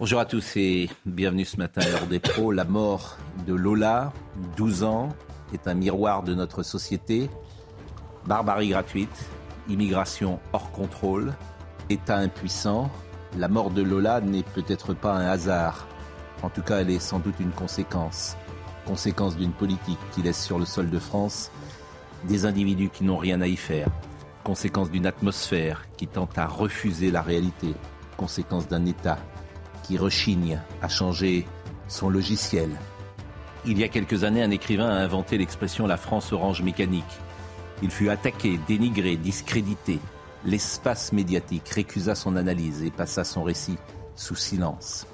Bonjour à tous et bienvenue ce matin à l'heure des pros. La mort de Lola, 12 ans, est un miroir de notre société. Barbarie gratuite, immigration hors contrôle, État impuissant. La mort de Lola n'est peut-être pas un hasard. En tout cas, elle est sans doute une conséquence. Conséquence d'une politique qui laisse sur le sol de France des individus qui n'ont rien à y faire. Conséquence d'une atmosphère qui tente à refuser la réalité. Conséquence d'un État rechigne à changer son logiciel. Il y a quelques années, un écrivain a inventé l'expression la France orange mécanique. Il fut attaqué, dénigré, discrédité. L'espace médiatique récusa son analyse et passa son récit sous silence.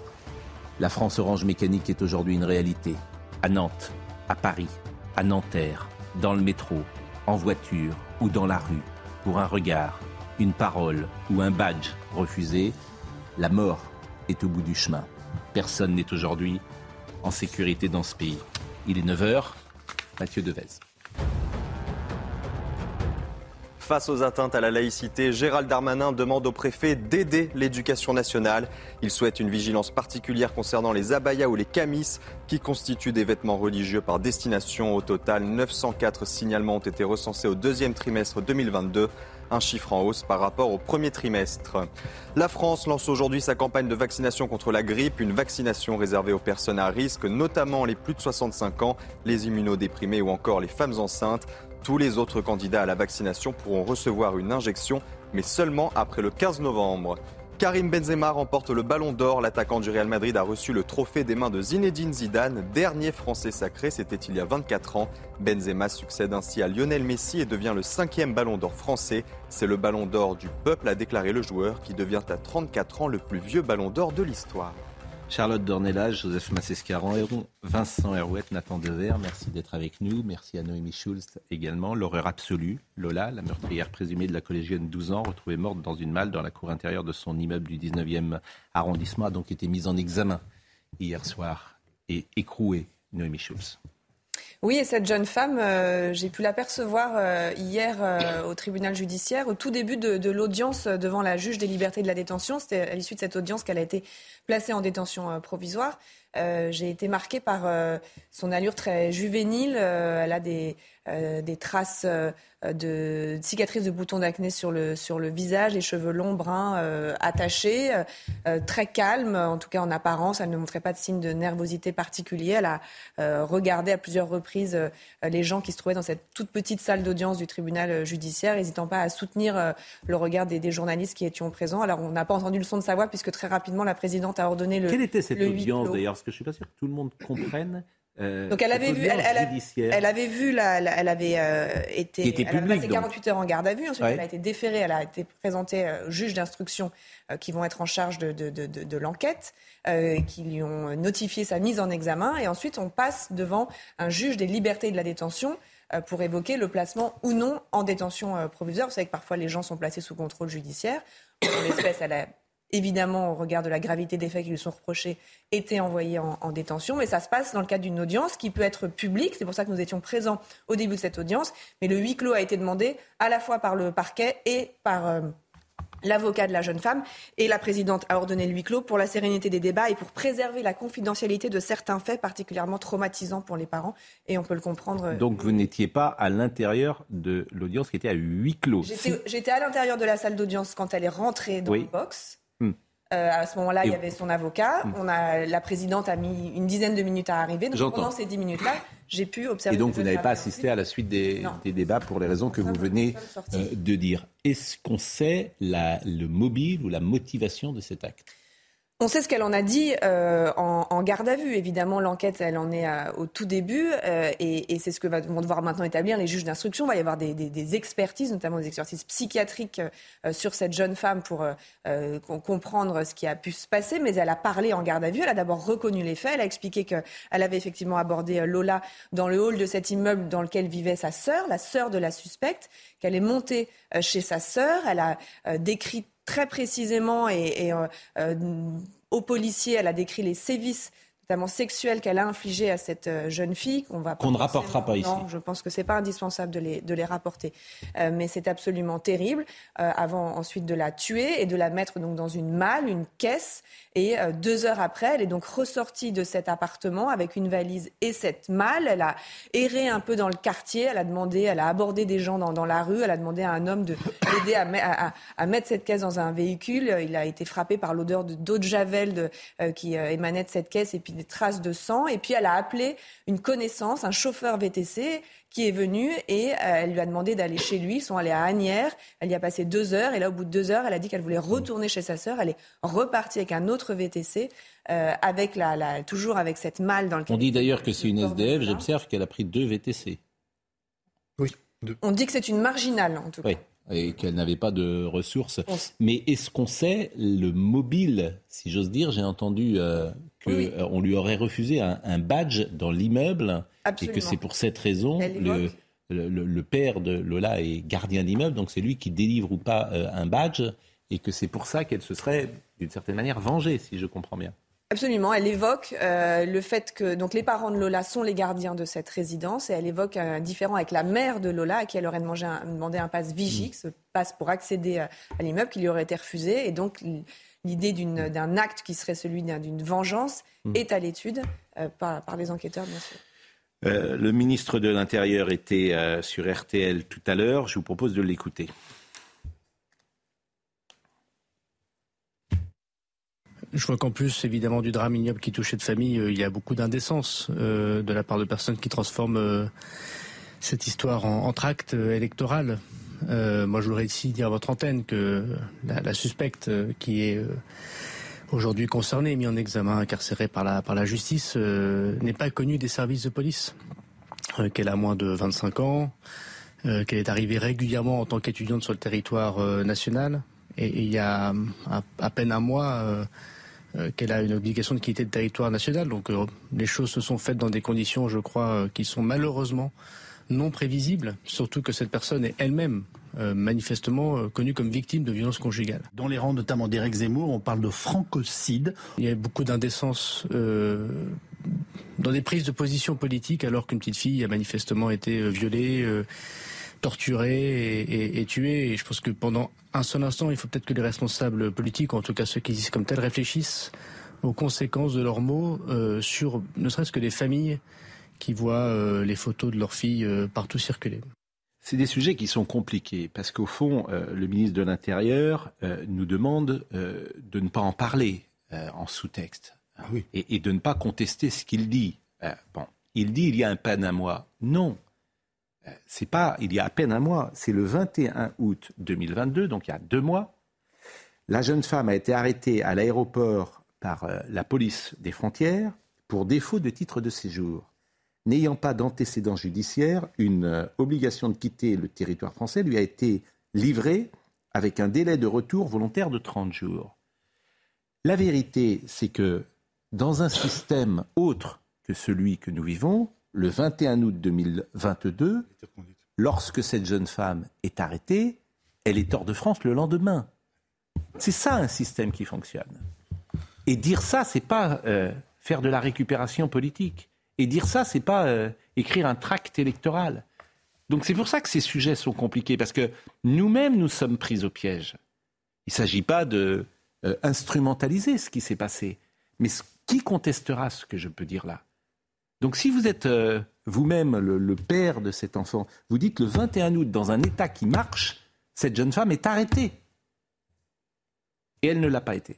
La France orange mécanique est aujourd'hui une réalité. À Nantes, à Paris, à Nanterre, dans le métro, en voiture ou dans la rue, pour un regard, une parole ou un badge refusé, la mort est au bout du chemin. Personne n'est aujourd'hui en sécurité dans ce pays. Il est 9h. Mathieu Devez. Face aux atteintes à la laïcité, Gérald Darmanin demande au préfet d'aider l'éducation nationale. Il souhaite une vigilance particulière concernant les abayas ou les camis qui constituent des vêtements religieux par destination. Au total, 904 signalements ont été recensés au deuxième trimestre 2022 un chiffre en hausse par rapport au premier trimestre. La France lance aujourd'hui sa campagne de vaccination contre la grippe, une vaccination réservée aux personnes à risque, notamment les plus de 65 ans, les immunodéprimés ou encore les femmes enceintes. Tous les autres candidats à la vaccination pourront recevoir une injection, mais seulement après le 15 novembre. Karim Benzema remporte le ballon d'or. L'attaquant du Real Madrid a reçu le trophée des mains de Zinedine Zidane, dernier Français sacré, c'était il y a 24 ans. Benzema succède ainsi à Lionel Messi et devient le cinquième ballon d'or français. C'est le ballon d'or du peuple, a déclaré le joueur, qui devient à 34 ans le plus vieux ballon d'or de l'histoire. Charlotte Dornelas, Joseph Massescaron, Vincent Herouette, Nathan Dever, merci d'être avec nous. Merci à Noémie Schulz également. L'horreur absolue, Lola, la meurtrière présumée de la collégienne de 12 ans, retrouvée morte dans une malle dans la cour intérieure de son immeuble du 19e arrondissement, a donc été mise en examen hier soir et écrouée, Noémie Schulz. Oui, et cette jeune femme, euh, j'ai pu l'apercevoir euh, hier euh, au tribunal judiciaire, au tout début de, l'audience devant la juge des libertés de la détention. C'était à l'issue de cette audience qu'elle a été placée en détention provisoire. j'ai été marquée par son allure très juvénile. elle a des, des traces euh, de cicatrices de boutons d'acné sur le, sur le visage, les cheveux longs, bruns, euh, attachés, euh, très calme, en tout cas en apparence. Elle ne montrait pas de signe de nervosité particulier. Elle a regardé à plusieurs reprises les gens qui se trouvaient dans cette toute petite salle d'audience du tribunal judiciaire, n'hésitant pas à soutenir le regard des, journalistes qui étaient présents. Alors on n'a pas entendu le son de sa voix puisque très rapidement la présidente a ordonné le. Quelle était cette audience d'ailleurs? Parce que je ne suis pas sûr que tout le monde comprenne euh, Donc elle avait vu, elle, elle, avait vu, la, elle avait euh, été, était elle public, a passé 48 heures en garde à vue. Ensuite, elle a été déférée, elle a été présentée euh, au juge d'instruction qui vont être en charge de, de, de, de l'enquête, qui lui ont notifié sa mise en examen, et ensuite on passe devant un juge des libertés et de la détention pour évoquer le placement ou non en détention provisoire. Vous savez que parfois les gens sont placés sous contrôle judiciaire. En l'espèce, elle a évidemment, au regard de la gravité des faits qui lui sont reprochés, été envoyé en, détention. Mais ça se passe dans le cadre d'une audience qui peut être publique. C'est pour ça que nous étions présents au début de cette audience. Mais le huis clos a été demandé à la fois par le parquet et par euh, l'avocat de la jeune femme. Et la présidente a ordonné le huis clos pour la sérénité des débats et pour préserver la confidentialité de certains faits particulièrement traumatisants pour les parents. Et on peut le comprendre. Euh, Donc vous n'étiez pas à l'intérieur de l'audience qui était à huis clos. J'étais à l'intérieur de la salle d'audience quand elle est rentrée dans le box. Hmm. Euh, à ce moment-là, il y avait son avocat. Hmm. On a, la présidente a mis une dizaine de minutes à arriver. Donc pendant ces dix minutes-là, j'ai pu observer. Et donc vous n'avez pas assisté à la suite des, débats pour les raisons que vous venez euh, de dire. Est-ce qu'on sait la, le mobile ou la motivation de cet acte? On sait ce qu'elle en a dit euh, en, garde à vue. Évidemment, l'enquête, elle en est euh, au tout début, euh, et, c'est ce que vont devoir maintenant établir les juges d'instruction. Il va y avoir des, expertises, notamment des expertises psychiatriques sur cette jeune femme pour comprendre ce qui a pu se passer. Mais elle a parlé en garde à vue. Elle a d'abord reconnu les faits. Elle a expliqué qu'elle avait effectivement abordé Lola dans le hall de cet immeuble dans lequel vivait sa sœur, la sœur de la suspecte, qu'elle est montée chez sa sœur. Elle a décrit très précisément et, euh, euh, aux policiers, elle a décrit les sévices notamment sexuels qu'elle a infligés à cette euh, jeune fille qu'on va qu'on ne rapportera pas ici. je pense que c'est pas indispensable de les, de les rapporter, mais c'est absolument terrible. avant ensuite de la tuer et de la mettre donc dans une malle, une caisse, et euh, deux heures après, elle est donc ressortie de cet appartement avec une valise et cette malle. Elle a erré un peu dans le quartier. Elle a demandé, elle a abordé des gens dans, dans la rue. Elle a demandé à un homme de l'aider à, à, mettre cette caisse dans un véhicule. Il a été frappé par l'odeur d'eau de, javel de, euh, qui euh, émanait de cette caisse et puis des traces de sang. Et puis elle a appelé une connaissance, un chauffeur VTC qui est venue et euh, elle lui a demandé d'aller chez lui. Ils sont allés à Agnières. Elle y a passé deux heures et là, au bout de deux heures, elle a dit qu'elle voulait retourner chez sa sœur. Elle est repartie avec un autre VTC, euh, avec la, toujours avec cette malle dans le. On dit d'ailleurs que c'est une SDF. J'observe qu'elle a pris deux VTC. Oui. On dit que c'est une marginale en tout cas. Et qu'elle n'avait pas de ressources. Mais est-ce qu'on sait le mobile, si j'ose dire J'ai entendu euh, qu'on euh, lui aurait refusé un, badge dans l'immeuble et que c'est pour cette raison le, le, père de Lola est gardien d'immeuble, donc c'est lui qui délivre ou pas euh, un badge et que c'est pour ça qu'elle se serait d'une certaine manière vengée, si je comprends bien. Absolument. Elle évoque euh, le fait que donc les parents de Lola sont les gardiens de cette résidence et elle évoque un différent avec la mère de Lola à qui elle aurait demandé un, demandé un passe Vigix, ce passe pour accéder à, l'immeuble qui lui aurait été refusé. Et donc l'idée d'un acte qui serait celui d'une vengeance mm. est à l'étude euh, par, par, les enquêteurs, bien sûr. Euh, le ministre de l'Intérieur était sur RTL tout à l'heure. Je vous propose de l'écouter. Je vois qu'en plus, évidemment, du drame ignoble qui touche cette famille, euh, il y a beaucoup d'indécence euh, de la part de personnes qui transforment euh, cette histoire en, tract électoral. moi, je voudrais ici dire à votre antenne que la, suspecte qui est aujourd'hui concernée, mise en examen, incarcérée par la, par la justice, n'est pas connue des services de police. qu'elle a moins de 25 ans, qu'elle est arrivée régulièrement en tant qu'étudiante sur le territoire national. Et, il y a à peine un mois, qu'elle a une obligation de quitter le territoire national. Donc euh, les choses se sont faites dans des conditions, je crois, euh, qui sont malheureusement non prévisibles, surtout que cette personne est elle-même manifestement connue comme victime de violences conjugales. Dans les rangs notamment d'Éric Zemmour, on parle de francocide. Il y a beaucoup d'indécence dans des prises de position politiques alors qu'une petite fille a manifestement été violée torturés et, et, tués. Et je pense que pendant un seul instant, il faut peut-être que les responsables politiques, ou en tout cas ceux qui disent comme tel, réfléchissent aux conséquences de leurs mots euh, sur ne serait-ce que les familles qui voient euh, les photos de leurs filles euh, partout circuler. C'est des sujets qui sont compliqués parce qu'au fond, le ministre de l'Intérieur nous demande de ne pas en parler en sous-texte ah et, et, de ne pas contester ce qu'il dit. bon, il dit il y a un Panama. Non, c'est pas il y a à peine un mois, c'est le 21 août 2022, donc il y a deux mois. La jeune femme a été arrêtée à l'aéroport par euh, la police des frontières pour défaut de titre de séjour. N'ayant pas d'antécédents judiciaires, une euh, obligation de quitter le territoire français lui a été livrée avec un délai de retour volontaire de 30 jours. La vérité, c'est que dans un système autre que celui que nous vivons, le 21 août 2022, lorsque cette jeune femme est arrêtée, elle est hors de France le lendemain. C'est ça un système qui fonctionne. Et dire ça, c'est pas euh, faire de la récupération politique. Et dire ça, c'est pas euh, écrire un tract électoral. Donc c'est pour ça que ces sujets sont compliqués, parce que nous-mêmes, nous sommes pris au piège. Il ne s'agit pas de euh, instrumentaliser ce qui s'est passé. Mais qui contestera ce que je peux dire là donc si vous êtes euh, vous-même le, père de cet enfant, vous dites le 21 août, dans un État qui marche, cette jeune femme est arrêtée. Et elle ne l'a pas été.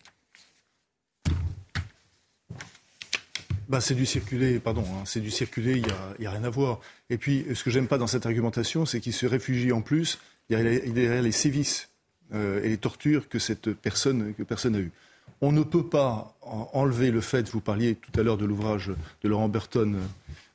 Bah, c'est du circuler, pardon, hein, c'est du circuler, il n'y a, rien à voir. Et puis, ce que j'aime pas dans cette argumentation, c'est qu'il se réfugie en plus derrière les, sévices euh, et les tortures que cette personne, que personne a eues. On ne peut pas enlever le fait, vous parliez tout à l'heure de l'ouvrage de Laurent Burton,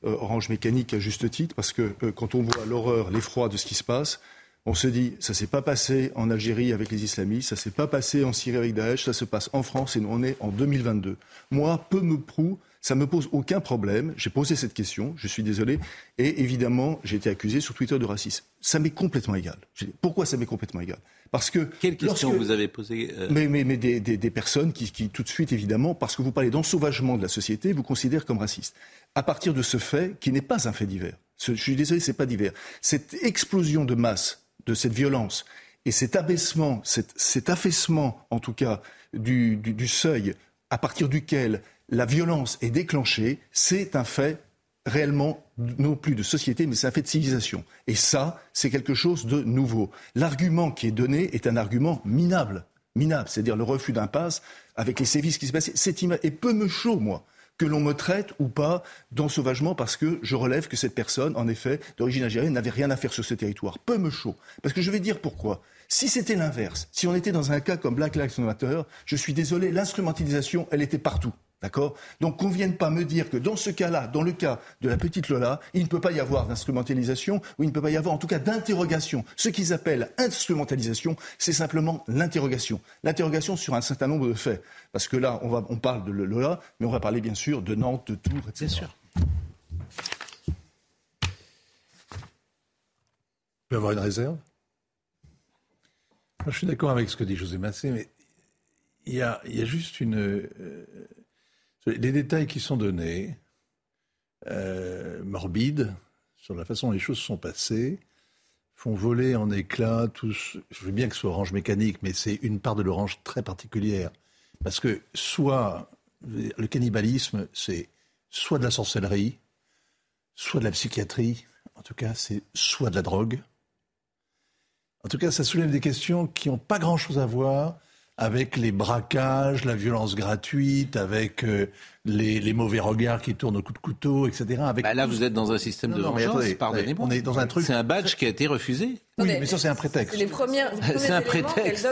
euh, Orange Mécanique, à juste titre, parce que euh, quand on voit l'horreur, l'effroi de ce qui se passe, on se dit, ça s'est pas passé en Algérie avec les islamistes, ça s'est pas passé en Syrie avec Daesh, ça se passe en France et nous on est en 2022. Moi, peu me proue, ça me pose aucun problème. J'ai posé cette question, je suis désolé, et évidemment, j'ai été accusé sur Twitter de racisme. Ça m'est complètement égal. Pourquoi ça m'est complètement égal? Parce que quelle question vous avez posée euh Mais, mais, mais des, des, des, personnes qui, qui, tout de suite, évidemment, parce que vous parlez d'ensauvagement de la société, vous considèrent comme raciste. À partir de ce fait, qui n'est pas un fait divers. Je suis désolé, c'est pas divers. Cette explosion de masse de cette violence et cet abaissement, cet, affaissement, en tout cas, du, du, seuil à partir duquel la violence est déclenchée, c'est un fait réellement non plus de société, mais c'est un fait de civilisation. Et ça, c'est quelque chose de nouveau. L'argument qui est donné est un argument minable, minable, c'est-à-dire le refus d'impasse avec les sévices qui se passent. C'est et peu me chaud, moi que l'on me traite ou pas d'ensauvagement parce que je relève que cette personne, en effet, d'origine algérienne, n'avait rien à faire sur ce territoire. Peu me chaud. Parce que je vais dire pourquoi. Si c'était l'inverse, si on était dans un cas comme Black Lives Matter, je suis désolé, l'instrumentalisation, elle était partout. D'accord? Donc qu'on ne vienne pas me dire que dans ce cas-là, dans le cas de la petite Lola, il ne peut pas y avoir d'instrumentalisation ou il ne peut pas y avoir en tout cas d'interrogation. Ce qu'ils appellent instrumentalisation, c'est simplement l'interrogation. L'interrogation sur un certain nombre de faits. Parce que là, on, va, on parle de Lola, mais on va parler bien sûr de Nantes, de Tours, etc. Bien sûr. peut avoir une réserve? Moi, Je suis d'accord avec ce que dit José Massé, mais il y a, il y a juste une... Euh, les détails qui sont donnés, euh, morbides, sur la façon dont les choses sont passées, font voler en éclats tous. Je veux bien que ce soit orange mécanique, mais c'est une part de l'orange très particulière. Parce que soit le cannibalisme, c'est soit de la sorcellerie, soit de la psychiatrie, en tout cas, c'est soit de la drogue. En tout cas, ça soulève des questions qui n'ont pas grand-chose à voir avec les braquages, la violence gratuite, avec euh, les, mauvais regards qui tournent au coup de couteau, etc. Avec bah là, vous êtes dans un système de vengeance, pardonnez-moi. On est dans un truc. C'est un badge qui a été refusé. Oui, mais ça, c'est un prétexte. C'est un prétexte.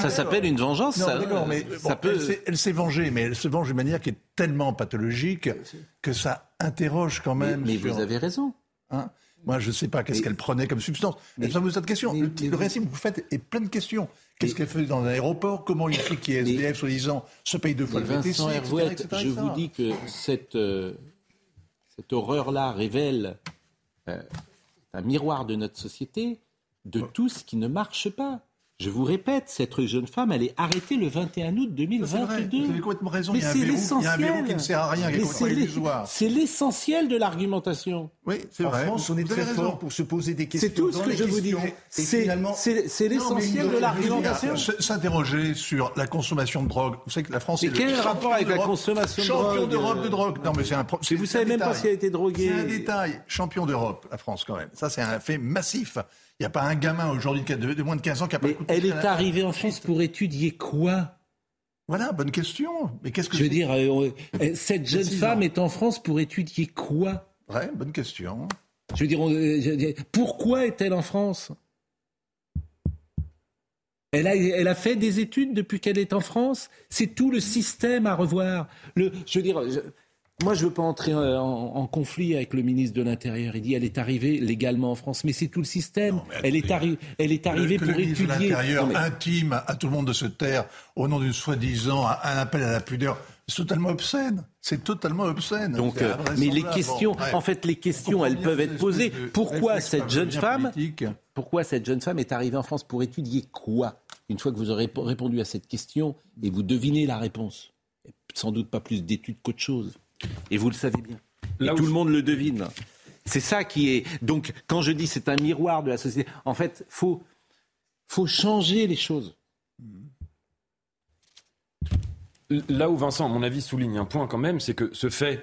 ça s'appelle une vengeance. ça, mais ça peut... elle s'est vengée, mais elle se venge d'une manière qui est tellement pathologique que ça interroge quand même. Mais, vous avez raison. Hein moi, je ne sais pas qu'est-ce qu'elle prenait comme substance. Mais, ça vous cette question. le, récit que vous faites est plein de questions. Qu'est-ce qu'elle fait dans un aéroport Comment il fait qu'il est SDF, soi-disant, se paye deux fois le VTC, Je vous dis que cette, euh, cette horreur-là révèle euh, un miroir de notre société, de tout ce qui ne marche pas. Je vous répète, cette jeune femme, elle est arrêtée le 21 août 2022. Vous avez complètement raison. Mais c'est l'essentiel. Il y a un verrou qui ne sert à rien. C'est l'essentiel de l'argumentation. Oui, c'est vrai. En France, on est très fort pour se poser des questions. C'est tout ce que je vous dis. C'est l'essentiel de l'argumentation. S'interroger sur la consommation de drogue. Vous savez que la France mais quel est le rapport avec la consommation de drogue Champion d'Europe de drogue. Non, mais c'est un. Vous savez même pas si elle a été droguée. C'est un détail. Champion d'Europe, la France quand même. Ça, c'est un fait massif. Il n'y a pas un gamin aujourd'hui de, moins de 15 ans qui a pas. Elle est arrivée en France pour étudier quoi? Voilà, bonne question. Mais qu'est-ce que je veux dire euh, euh, Cette jeune femme est en France pour étudier quoi? Ouais, bonne question. Je veux dire, euh, pourquoi est-elle en France? Elle a, elle a, fait des études depuis qu'elle est en France? C'est tout le système à revoir. Le, je veux dire, moi, je ne veux pas entrer euh, en, conflit avec le ministre de l'Intérieur. Il dit elle est arrivée légalement en France, mais c'est tout le système. elle, est elle est arrivée pour étudier. Le ministre de l'Intérieur intime à tout le monde de se taire au nom d'une soi-disant un appel à la pudeur. C'est totalement obscène. C'est totalement obscène. Donc, euh, mais les questions, en fait, les questions, elles peuvent être posées. Pourquoi cette jeune femme, pourquoi cette jeune femme est arrivée en France pour étudier quoi? Une fois que vous aurez répondu à cette question et vous devinez la réponse, sans doute pas plus d'études qu'autre chose. Et vous le savez bien. Et tout le monde le devine. C'est ça qui est. Donc, quand je dis c'est un miroir de la société, en fait, faut faut changer les choses. Là où Vincent, à mon avis, souligne un point quand même, c'est que ce fait,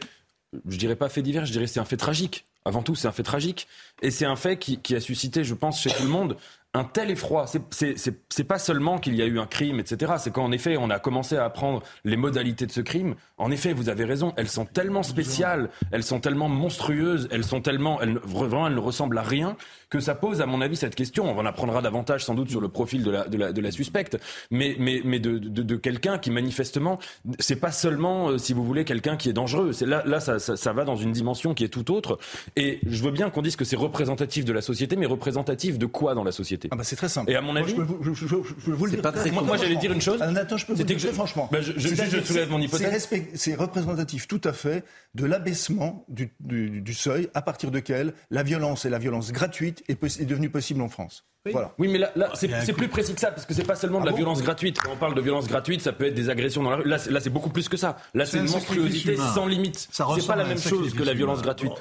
je dirais pas fait divers, je dirais c'est un fait tragique. Avant tout, c'est un fait tragique. Et c'est un fait qui, a suscité, je pense, chez tout le monde, un tel effroi. C'est pas seulement qu'il y a eu un crime, etc. C'est qu'en effet, on a commencé à apprendre les modalités de ce crime. En effet, vous avez raison, elles sont tellement spéciales, elles sont tellement monstrueuses, elles sont tellement, elles, vraiment, elles ne ressemblent à rien que ça pose, à mon avis, cette question. On en apprendra davantage sans doute sur le profil de la, de la, de la suspecte, mais, mais, mais de, de, de quelqu'un qui manifestement, c'est pas seulement, euh, si vous voulez, quelqu'un qui est dangereux. C'est là, là ça, ça, ça, va dans une dimension qui est tout autre. Et je veux bien qu'on dise que c'est représentatif de la société, mais représentatif de quoi dans la société? Ah bah C'est très simple. Et à mon avis, je, je, je, vous le dire. Pas très moi, moi j'allais dire une chose. Ah, attends, je peux vous dire très franchement. Bah, je, je, soulève mon hypothèse. C'est représentatif tout à fait de l'abaissement du, du, du, seuil à partir duquel la violence et la violence gratuite est, est devenue possible en France. Oui. Voilà. oui, mais là, là c'est plus précis que ça, parce que c'est pas seulement de la ah violence gratuite. Quand on parle de violence gratuite, ça peut être des agressions dans la rue. Là, là c'est beaucoup plus que ça. Là, c'est une monstruosité sans limite. C'est pas la même chose que la violence gratuite.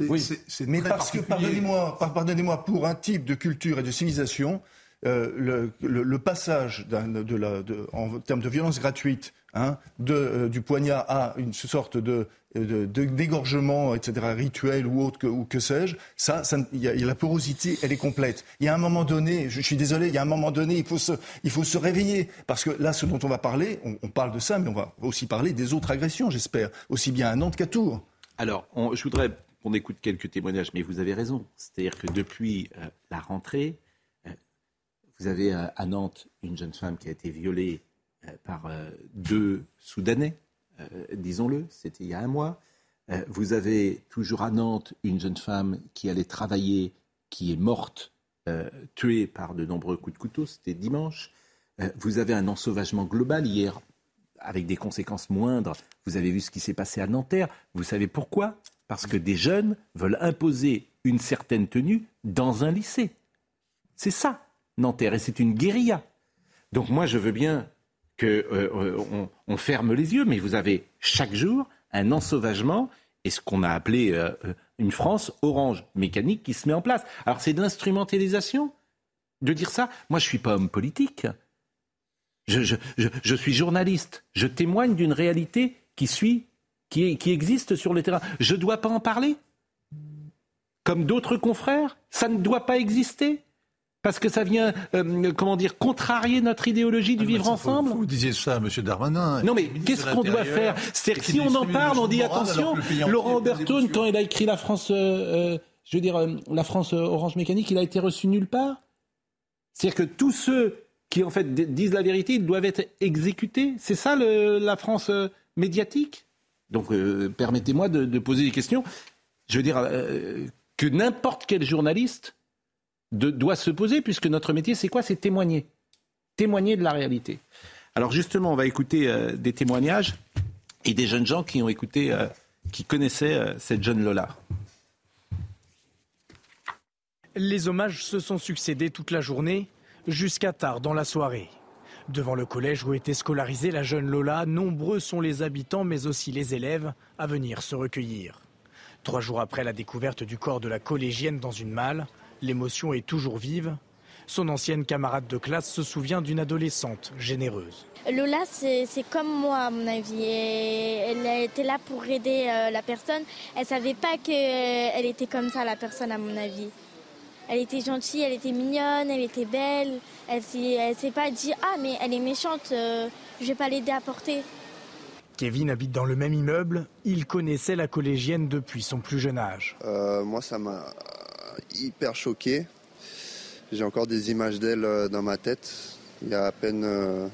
oui. mais parce que, pardonnez-moi, pardonnez-moi, pour un type de culture et de civilisation, euh, le, passage en termes de violence gratuite hein, euh, du poignard à une sorte de dégorgement, etc., rituel ou autre, ou que sais-je, ça, la porosité, elle est complète. Il y a un moment donné, je, suis désolé, il y a un moment donné, il faut se, réveiller. Parce que là, ce dont on va parler, on, parle de ça, mais on va aussi parler des autres agressions, j'espère, aussi bien à Nantes qu'à Tours. Alors, je voudrais qu'on écoute quelques témoignages, mais vous avez raison. C'est-à-dire que depuis euh, la rentrée, euh, vous avez euh, à Nantes une jeune femme qui a été violée par deux Soudanais euh, disons-le, c'était il y a un mois. Euh, vous avez toujours à Nantes une jeune femme qui allait travailler, qui est morte, euh, tuée par de nombreux coups de couteau, c'était dimanche. vous avez un ensauvagement global hier, avec des conséquences moindres. Vous avez vu ce qui s'est passé à Nanterre. Vous savez pourquoi? Parce que des jeunes veulent imposer une certaine tenue dans un lycée. C'est ça, Nanterre, et c'est une guérilla. Donc moi, je veux bien qu'on euh, on ferme les yeux, mais vous avez chaque jour un ensauvagement et ce qu'on a appelé euh, une France orange mécanique qui se met en place. Alors c'est de l'instrumentalisation de dire ça. Moi, je ne suis pas homme politique. Je, suis journaliste. Je témoigne d'une réalité qui, suit, qui existe sur le terrain. Je ne dois pas en parler. Comme d'autres confrères, ça ne doit pas exister parce que ça vient, euh, comment dire, contrarier notre idéologie du ah, vivre ensemble Vous disiez ça, M. Darmanin. Non, mais qu'est-ce qu'on doit faire C'est-à-dire si on en parle, on dit attention. Laurent Oberton, quand il a écrit la France, euh, euh, je veux dire, la France Orange Mécanique, il a été reçu nulle part. C'est-à-dire que tous ceux qui en fait disent la vérité, ils doivent être exécutés. C'est ça le, la France médiatique. Donc permettez-moi de, de, poser des questions. Je veux dire que n'importe quel journaliste doit se poser, puisque notre métier, c'est quoi? C'est témoigner. Témoigner de la réalité. Alors justement, on va écouter euh, des témoignages et des jeunes gens qui ont écouté, euh, qui connaissaient euh, cette jeune Lola. Les hommages se sont succédés toute la journée, jusqu'à tard dans la soirée. Devant le collège où était scolarisée la jeune Lola, nombreux sont les habitants, mais aussi les élèves, à venir se recueillir. Trois jours après la découverte du corps de la collégienne dans une malle, L'émotion est toujours vive. Son ancienne camarade de classe se souvient d'une adolescente généreuse. Lola, c'est comme moi, à mon avis. elle était là pour aider euh, la personne. Elle savait pas qu'elle était comme ça, la personne, à mon avis. Elle était gentille, elle était mignonne, elle était belle. Elle ne s'est pas dit Ah, mais elle est méchante, je euh, je vais pas l'aider à porter. Kevin habite dans le même immeuble. Il connaissait la collégienne depuis son plus jeune âge. Euh, moi, ça m'a hyper choqué. J'ai encore des images d'elle euh, dans ma tête. Il y a à peine euh,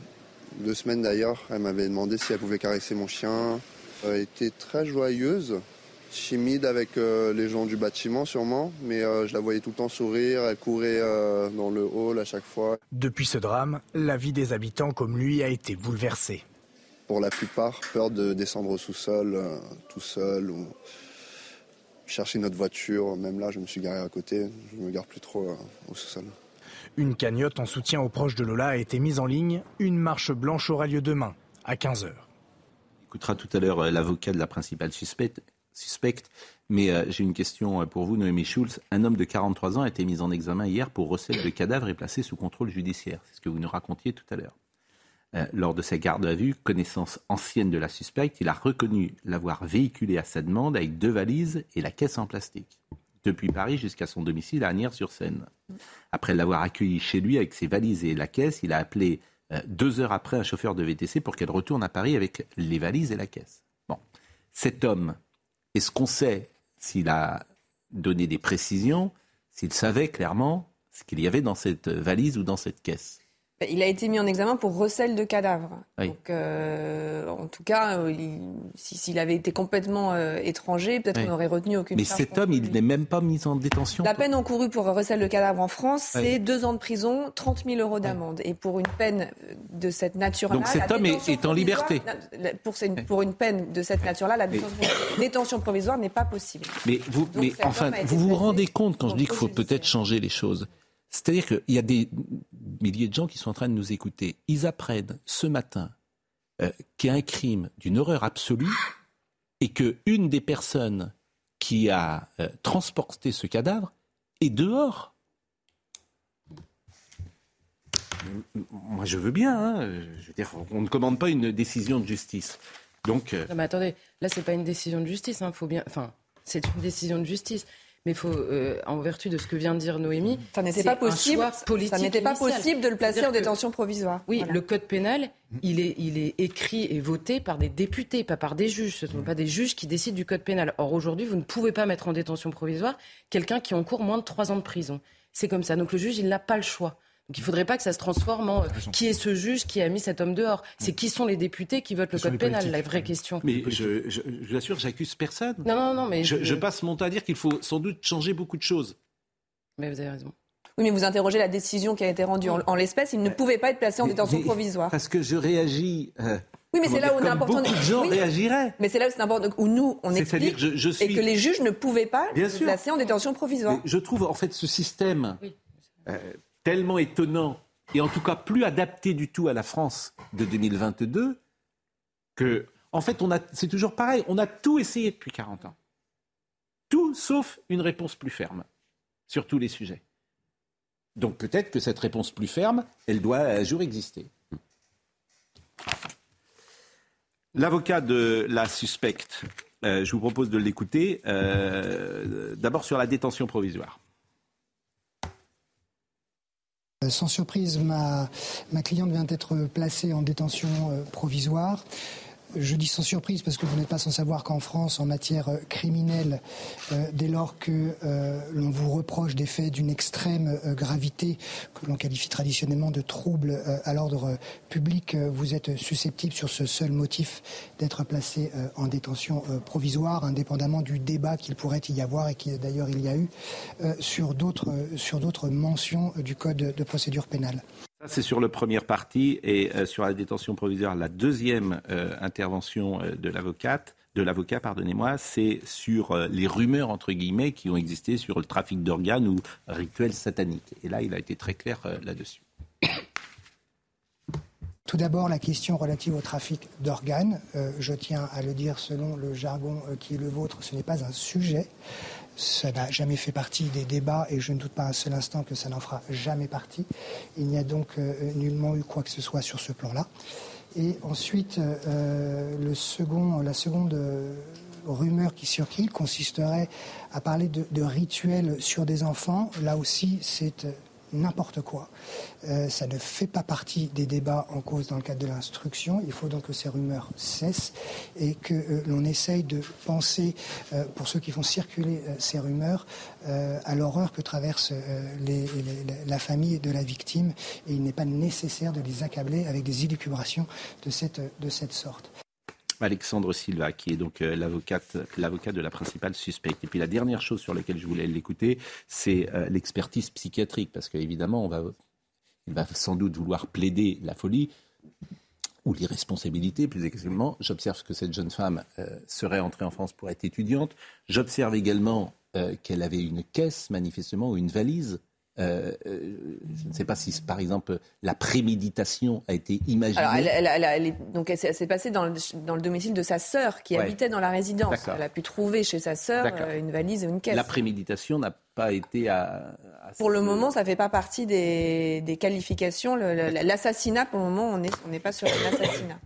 deux semaines d'ailleurs, elle m'avait demandé si elle pouvait caresser mon chien. Elle était très joyeuse, timide avec euh, les gens du bâtiment sûrement, mais je la voyais tout le temps sourire, elle courait dans le hall à chaque fois. Depuis ce drame, la vie des habitants comme lui a été bouleversée. Pour la plupart, peur de descendre au sous-sol tout seul ou chercher notre voiture. Même là, je me suis garé à côté. Je ne me gare plus trop euh, au sous-sol. Une cagnotte en soutien aux proches de Lola a été mise en ligne. Une marche blanche aura lieu demain, à 15h. On écoutera tout à l'heure euh, l'avocat de la principale suspecte. suspecte mais euh, j'ai une question pour vous, Noémie Schulz. Un homme de 43 ans a été mis en examen hier pour recel de cadavres et placé sous contrôle judiciaire. C'est ce que vous nous racontiez tout à l'heure. Euh, lors de sa garde à vue, connaissance ancienne de la suspecte, il a reconnu l'avoir véhiculée à sa demande avec deux valises et la caisse en plastique. depuis Paris jusqu'à son domicile à Agnières-sur-Seine. Après l'avoir accueilli chez lui avec ses valises et la caisse, il a appelé euh, deux heures après un chauffeur de VTC pour qu'elle retourne à Paris avec les valises et la caisse. Bon. Cet homme, est-ce qu'on sait s'il a donné des précisions, s'il savait clairement ce qu'il y avait dans cette valise ou dans cette caisse? Il a été mis en examen pour recel de cadavres. Donc, euh, en tout cas, euh, s'il avait été complètement euh, étranger, peut-être qu'on n'aurait retenu aucune Mais cet homme, il n'est même pas mis en détention. La peine encourue pour recel de cadavres en France, c'est deux ans de prison, 30 000 euros d'amende. Et pour une peine de cette nature-là... Donc cet homme est, en liberté. Pour, pour, une peine de cette nature-là, la détention, provisoire n'est pas possible. Mais, vous, mais enfin, vous vous rendez compte quand je dis qu'il faut peut-être changer les choses c'est-à-dire qu'il y a des milliers de gens qui sont en train de nous écouter. Ils apprennent ce matin euh, qu'il y a un crime d'une horreur absolue et qu'une des personnes qui a euh, transporté ce cadavre est dehors. Moi, je veux bien. Hein. Je veux dire, on ne commande pas une décision de justice. Donc. Euh, non, mais attendez, là, c'est pas une décision de justice. Hein. Faut bien. Enfin, c'est une décision de justice mais faut, euh, en vertu de ce que vient de dire Noémie, ça n'était pas possible. Ça n'était pas possible de le placer en détention provisoire. Oui, le code pénal, il est, il est écrit et voté par des députés, pas par des juges. Ce ne sont pas des juges qui décident du code pénal. Or aujourd'hui, vous ne pouvez pas mettre en détention provisoire quelqu'un qui encourt moins de trois ans de prison. C'est comme ça. Donc le juge, il n'a pas le choix. Donc il ne faudrait pas que ça se transforme en euh, qui est ce juge qui a mis cet homme dehors? C'est qui sont les députés qui votent le code pénal, la vraie question. Mais je, je, je vous assure, j'accuse personne. Non, non, non, mais. Je, passe mon temps à dire qu'il faut sans doute changer beaucoup de choses. Mais vous avez raison. Oui, mais vous interrogez la décision qui a été rendue en, l'espèce. Il ne pouvait pas être placé en détention provisoire. Parce que je réagis. Euh, oui, mais c'est là où on important. Beaucoup de gens réagiraient. Mais c'est là où c'est important, où nous, on explique que je, suis... et que les juges ne pouvaient pas le placer en détention provisoire. je trouve en fait ce système euh, tellement étonnant et en tout cas plus adapté du tout à la France de 2022 que, en fait, on a, c'est toujours pareil, on a tout essayé depuis 40 ans. Tout sauf une réponse plus ferme sur tous les sujets. Donc peut-être que cette réponse plus ferme, elle doit un jour exister. L'avocat de la suspecte, euh, je vous propose de l'écouter, euh, d'abord sur la détention provisoire. Euh, sans surprise, ma, ma cliente vient d'être placée en détention euh, provisoire. Je dis sans surprise parce que vous n'êtes pas sans savoir qu'en France, en matière euh, criminelle, euh, dès lors que euh, l'on vous reproche des faits d'une extrême gravité, que l'on qualifie traditionnellement de trouble à l'ordre public, vous êtes susceptible sur ce seul motif d'être placé en détention provisoire, indépendamment du débat qu'il pourrait y avoir et qui d'ailleurs il y a eu sur d'autres sur d'autres mentions du code de procédure pénale. C'est sur le premier parti et euh, sur la détention provisoire, la deuxième euh, intervention euh, de l'avocate, de l'avocat, pardonnez-moi, c'est sur les rumeurs qui ont existé sur le trafic d'organes ou rituels sataniques. Et là, il a été très clair là-dessus. Tout d'abord, la question relative au trafic d'organes. je tiens à le dire selon le jargon qui est le vôtre, ce n'est pas un sujet. Ça n'a jamais fait partie des débats et je ne doute pas un seul instant que ça n'en fera jamais partie. Il n'y a donc euh, nullement eu quoi que ce soit sur ce plan-là. Et ensuite, euh, second, la seconde euh, rumeur qui circule consisterait à parler de, de rituels sur des enfants. Là aussi, c'est n'importe quoi. Euh, ça ne fait pas partie des débats en cause dans le cadre de l'instruction. Il faut donc que ces rumeurs cessent et que euh, l'on essaye de penser, euh, pour ceux qui font circuler ces rumeurs, à l'horreur que traverse la famille de la victime. Et il n'est pas nécessaire de les accabler avec des élucubrations de cette, de cette sorte. Alexandre Silva, qui est donc euh, l'avocat de la principale suspecte. Et puis la dernière chose sur laquelle je voulais l'écouter, c'est euh, l'expertise psychiatrique, parce qu'évidemment, il va sans doute vouloir plaider la folie ou l'irresponsabilité, plus exactement. J'observe que cette jeune femme euh, serait entrée en France pour être étudiante. J'observe également qu'elle avait une caisse, manifestement, ou une valise euh, euh, je ne sais pas si, par exemple, la préméditation a été imaginée. Alors, elle, donc, elle s'est passée dans le, dans le, domicile de sa sœur qui habitait dans la résidence. Elle a pu trouver chez sa sœur euh, une valise et une caisse. La préméditation n'a pas été à. pour le moment, ça ne fait pas partie des, des qualifications. L'assassinat, pour le moment, on n'est on pas sur l'assassinat.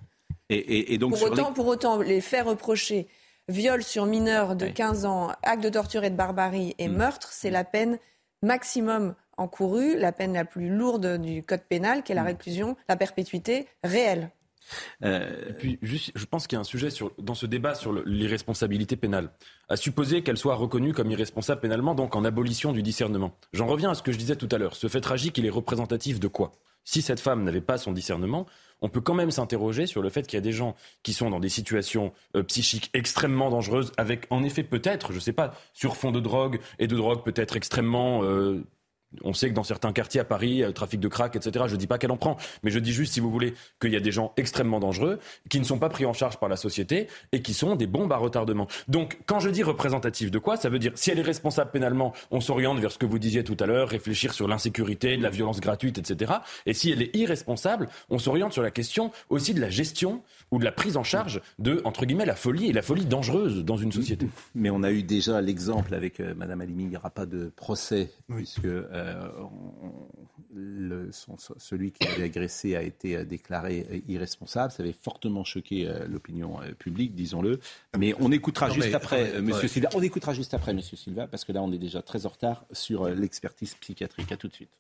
Et, et, donc pour, autant, pour autant, les faits reprochés viol sur mineur de 15 ans, acte de torture et de barbarie et mm. meurtre, c'est la peine maximum encourue, la peine la plus lourde du code pénal, qui est la mm. réclusion, la perpétuité réelle. Euh, et puis, juste, je pense qu'il y a un sujet sur, dans ce débat sur l'irresponsabilité pénale. À supposer qu'elle soit reconnue comme irresponsable pénalement, donc en abolition du discernement. J'en reviens à ce que je disais tout à l'heure. Ce fait tragique, il est représentatif de quoi? Si cette femme n'avait pas son discernement, on peut quand même s'interroger sur le fait qu'il y a des gens qui sont dans des situations euh, psychiques extrêmement dangereuses, avec en effet peut-être, je ne sais pas, sur fond de drogue et de drogue peut-être extrêmement euh, on sait que dans certains quartiers à Paris, euh, trafic de crack, etc., je ne dis pas qu'elle en prend, mais je dis juste, si vous voulez, qu'il y a des gens extrêmement dangereux, qui ne sont pas pris en charge par la société et qui sont des bombes à retardement. Donc, quand je dis représentatif de quoi, ça veut dire, si elle est responsable pénalement, on s'oriente vers ce que vous disiez tout à l'heure, réfléchir sur l'insécurité, de la violence gratuite, etc. Et si elle est irresponsable, on s'oriente sur la question aussi de la gestion ou de la prise en charge de, entre guillemets, la folie et la folie dangereuse dans une société. Mais on a eu déjà l'exemple avec euh, Madame Alimi, il n'y aura pas de procès, puisque... Euh, le, celui qui avait agressé a été euh, déclaré euh, irresponsable. Ça avait fortement choqué l'opinion publique, disons-le. Mais on écoutera juste après, Monsieur Silva. On écoutera juste après, Monsieur Silva, parce que là, on est déjà très en retard sur l'expertise psychiatrique. À tout de suite.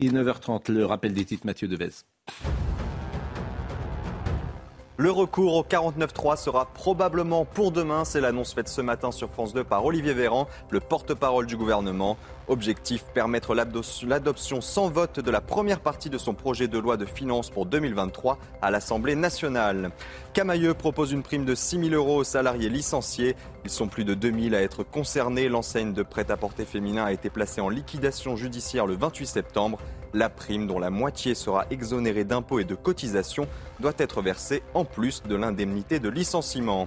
Il est 9h30, le rappel des titres Mathieu Devez. Le recours au 49.3 sera probablement pour demain. C'est l'annonce faite ce matin sur France 2 par Olivier Véran, le porte-parole du gouvernement. Objectif permettre l'adoption sans vote de la première partie de son projet de loi de finances pour 2023 à l'Assemblée nationale. Camailleux propose une prime de 6 000 euros aux salariés licenciés. Ils sont plus de 2000 à être concernés. L'enseigne de prêt-à-porter féminin a été placée en liquidation judiciaire le 28 septembre. La prime, dont la moitié sera exonérée d'impôts et de cotisations, doit être versée en plus de l'indemnité de licenciement.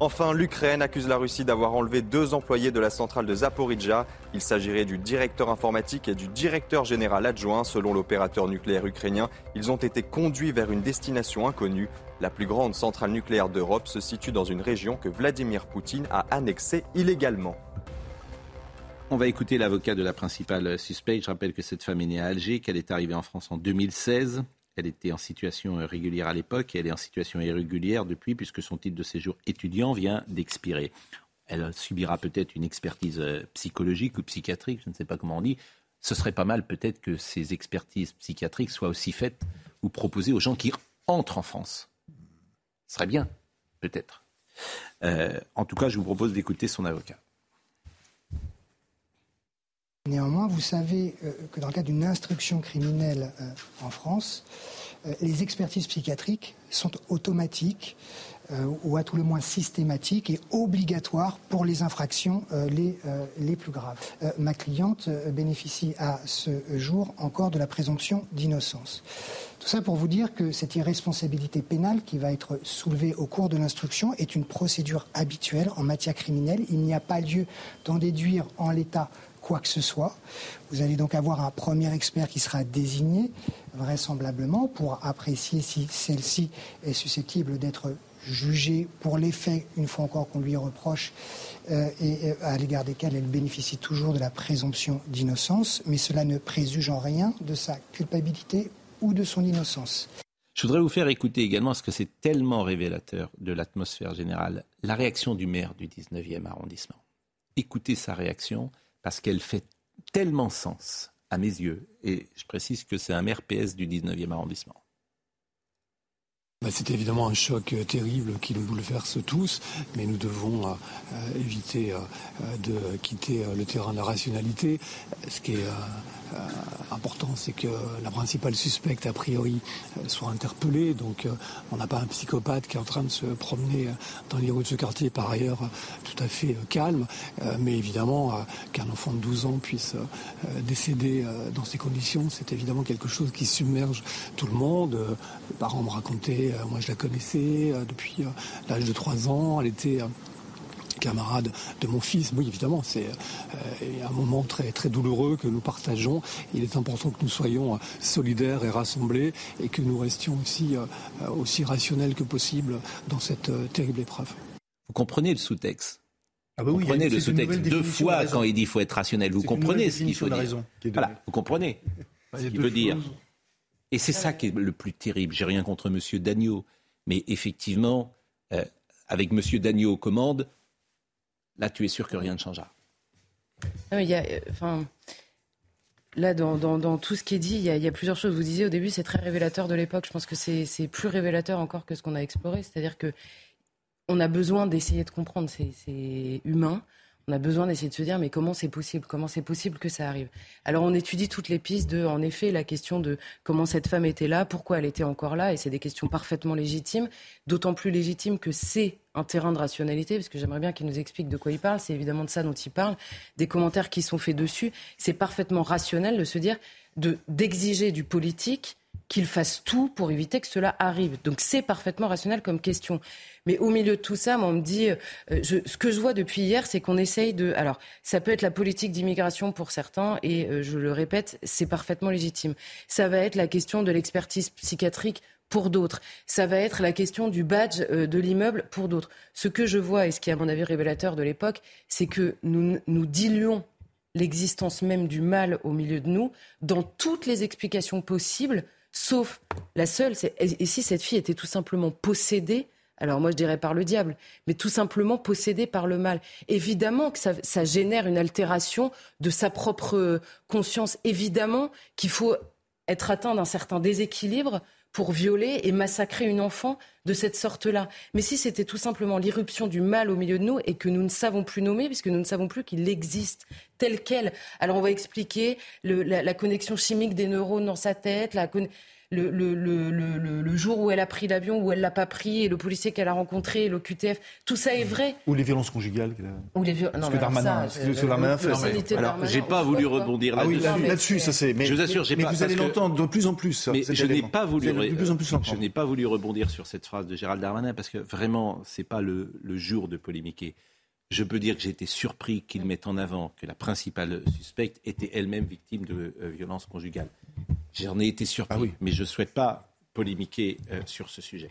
Enfin, l'Ukraine accuse la Russie d'avoir enlevé deux employés de la centrale de Zaporizhia. Il s'agirait du directeur informatique et du directeur général adjoint. Selon l'opérateur nucléaire ukrainien, ils ont été conduits vers une destination inconnue. La plus grande centrale nucléaire d'Europe se situe dans une région que Vladimir Poutine a annexée illégalement. On va écouter l'avocat de la principale suspecte. Je rappelle que cette femme est née à Alger, qu'elle est arrivée en France en 2016. Elle était en situation régulière à l'époque et elle est en situation irrégulière depuis puisque son titre de séjour étudiant vient d'expirer. Elle subira peut-être une expertise euh, psychologique ou psychiatrique, je ne sais pas comment on dit. Ce serait pas mal peut-être que ces expertises psychiatriques soient aussi faites ou proposées aux gens qui entrent en France. Ce serait bien, peut-être. Euh, en tout cas, je vous propose d'écouter son avocat. Néanmoins, vous savez euh, que dans le cadre d'une instruction criminelle euh, en France, euh, les expertises psychiatriques sont automatiques ou à tout le moins systématiques et obligatoires pour les infractions les, les plus graves. ma cliente bénéficie à ce jour encore de la présomption d'innocence. Tout ça pour vous dire que cette irresponsabilité pénale qui va être soulevée au cours de l'instruction est une procédure habituelle en matière criminelle. Il n'y a pas lieu d'en déduire en l'état quoi que ce soit. Vous allez donc avoir un premier expert qui sera désigné, vraisemblablement, pour apprécier si celle-ci est susceptible d'être jugée pour les faits, une fois encore qu'on lui reproche, euh, et euh, à l'égard desquels elle bénéficie toujours de la présomption d'innocence, mais cela ne préjuge en rien de sa culpabilité ou de son innocence. Je voudrais vous faire écouter également, parce que c'est tellement révélateur de l'atmosphère générale, la réaction du maire du 19e arrondissement. Écoutez sa réaction parce qu'elle fait tellement sens à mes yeux. Et je précise que c'est un maire PS du 19e arrondissement. Bah, c'est évidemment un choc euh, terrible qui nous bouleverse tous, mais nous devons euh, euh, éviter de quitter le terrain de la rationalité. Ce qui est important, c'est que la principale suspecte, a priori, euh, soit interpellée. Donc, euh, on n'a pas un psychopathe qui est en train de se promener dans les rues de ce quartier, par ailleurs tout à fait calme. mais évidemment, qu'un enfant de 12 ans puisse décéder dans ces conditions, c'est évidemment quelque chose qui submerge tout le monde. Les parents me racontaient, moi je la connaissais depuis l'âge de 3 ans, elle était camarade de mon fils. Oui, évidemment, c'est euh, un moment très, très douloureux que nous partageons. Il est important que nous soyons euh, solidaires et rassemblés et que nous restions aussi, euh, aussi rationnels que possible dans cette terrible épreuve. Vous comprenez le sous-texte? Ah bah vous comprenez le sous-texte deux fois quand il dit qu'il faut être rationnel. Vous comprenez ce qu'il faut dire? Voilà, vous comprenez ce qu'il veut dire. Et c'est ça qui est le plus terrible. J'ai rien contre M. Dagneau. Mais effectivement, euh, avec M. Dagneau aux commandes, là, tu es sûr que rien ne changera. y a, euh, Là, dans, tout ce qui est dit, il y, a, plusieurs choses. Vous disiez au début, c'est très révélateur de l'époque. Je pense que c'est plus révélateur encore que ce qu'on a exploré. C'est-à-dire que on a besoin d'essayer de comprendre. C'est humain. On a besoin d'essayer de se dire mais comment c'est possible? Comment c'est possible que ça arrive? Alors on étudie toutes les pistes de, en effet, la question de comment cette femme était là, pourquoi elle était encore là, et c'est des questions parfaitement légitimes, d'autant plus légitimes que c'est un terrain de rationalité, parce que j'aimerais bien qu'il nous explique de quoi il parle. C'est évidemment de ça dont il parle. Des commentaires qui sont faits dessus, c'est parfaitement rationnel de se dire de d'exiger du politique qu'il fasse tout pour éviter que cela arrive. Donc c'est parfaitement rationnel comme question. Mais au milieu de tout ça, on me dit, euh, ce que je vois depuis hier, c'est qu'on essaye de... Alors, ça peut être la politique d'immigration pour certains, et euh, je le répète, c'est parfaitement légitime. Ça va être la question de l'expertise psychiatrique pour d'autres. Ça va être la question du badge euh, de l'immeuble pour d'autres. Ce que je vois, et ce qui est à mon avis révélateur de l'époque, c'est que nous diluons l'existence même du mal au milieu de nous dans toutes les explications possibles, sauf la seule. Et si cette fille était tout simplement possédée alors moi je dirais par le diable, mais tout simplement possédée par le mal. Évidemment que ça, ça génère une altération de sa propre conscience. Évidemment qu'il faut être atteint d'un certain déséquilibre pour violer et massacrer une enfant de cette sorte-là. Mais si c'était tout simplement l'irruption du mal au milieu de nous et que nous ne savons plus nommer, puisque nous ne savons plus qu'il existe tel quel, alors on va expliquer la, connexion chimique des neurones dans sa tête, la, le, le, le, le, jour où elle a pris l'avion, où elle l'a pas pris, et le policier qu'elle a rencontré, le QTF, tout ça est vrai. Ou les violences conjugales. Ou les violences. Non, que Darmanin, ça, ce que Darmanin fait. Alors, j'ai pas voulu rebondir ah là-dessus. oui, là-dessus, ça c'est. Mais, je vous assure, j'ai mais pas. vous allez l'entendre de plus en plus. Mais je n'ai pas voulu. De plus en plus je n'ai pas voulu rebondir sur cette phrase de Gérald Darmanin parce que vraiment, c'est pas le, le jour de polémiquer. Je peux dire que j'ai été surpris qu'il mette en avant que la principale suspecte était elle-même victime de euh, violences conjugales. J'en ai été surpris, ah oui. mais je ne souhaite pas polémiquer euh, sur ce sujet.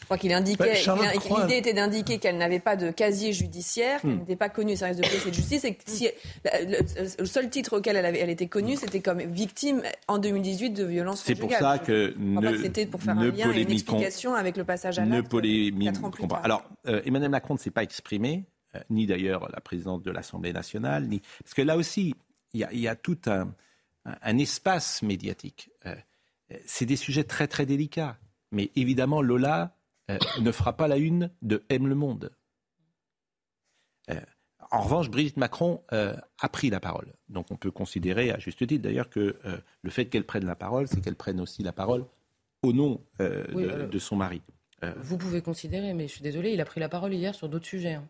Je crois qu'il indiquait, ben, l'idée était d'indiquer qu'elle n'avait pas de casier judiciaire, qu'elle hmm. n'était pas connue au service de police et de justice, et que si, le, seul titre auquel elle, avait, elle était connue, c'était comme victime en 2018 de violences C'est pour ça que ne, c'était pour faire un lien et une explication avec le passage à l'acte. Ne pas. Alors, euh, Emmanuel Macron ne s'est pas exprimé, euh, ni d'ailleurs la présidente de l'Assemblée nationale, ni parce que là aussi, il y, y a, tout un un espace médiatique. Euh, c'est des sujets très très délicats. Mais évidemment, Lola euh, ne fera pas la une de Aime le Monde. Euh, en revanche, Brigitte Macron a pris la parole. Donc on peut considérer, à juste titre d'ailleurs, que le fait qu'elle prenne la parole, c'est qu'elle prenne aussi la parole au nom de, son mari. Vous pouvez considérer, mais je suis désolé, il a pris la parole hier sur d'autres sujets. Hein.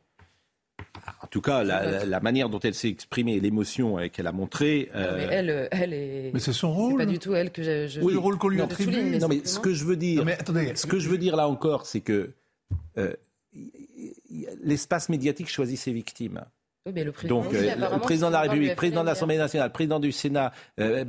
En tout cas, la, manière dont elle s'est exprimée, l'émotion euh, qu'elle a montrée. Euh, mais elle, euh, elle est. Mais c'est son rôle. C'est pas du tout elle que je. oui, le rôle qu'on lui attribue. Non, mais ce que je veux dire. mais attendez, ce que je veux dire là encore, c'est que l'espace médiatique choisit ses victimes. Oui, mais le président Donc, le président de la République, le président de l'Assemblée nationale, le président du Sénat ben,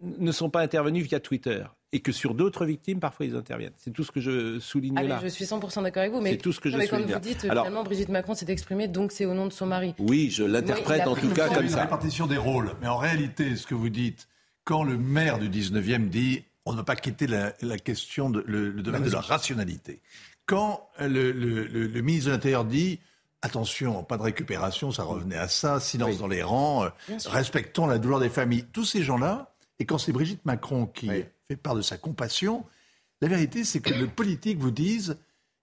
ne sont pas intervenus via Twitter et que sur d'autres victimes, parfois, ils interviennent. C'est tout ce que je souligne ah, là. Je suis 100% d'accord avec vous. Mais, c'est tout ce que je mais souligne. Comme vous dites, finalement, Brigitte Macron s'est exprimée, donc c'est au nom de son mari. Oui, je l'interprète en tout cas comme ça. la répartition des rôles. Mais en réalité, ce que vous dites, quand le maire du 19e dit on ne va pas quitter la, question, de, le, domaine de la rationalité. Quand le, le ministre de l'Intérieur dit attention, pas de récupération, ça revenait à ça, silence dans les rangs, euh, respectons la douleur des familles. Tous ces gens-là, et quand c'est Brigitte Macron qui fait part de sa compassion. La vérité, c'est que le politique vous dise,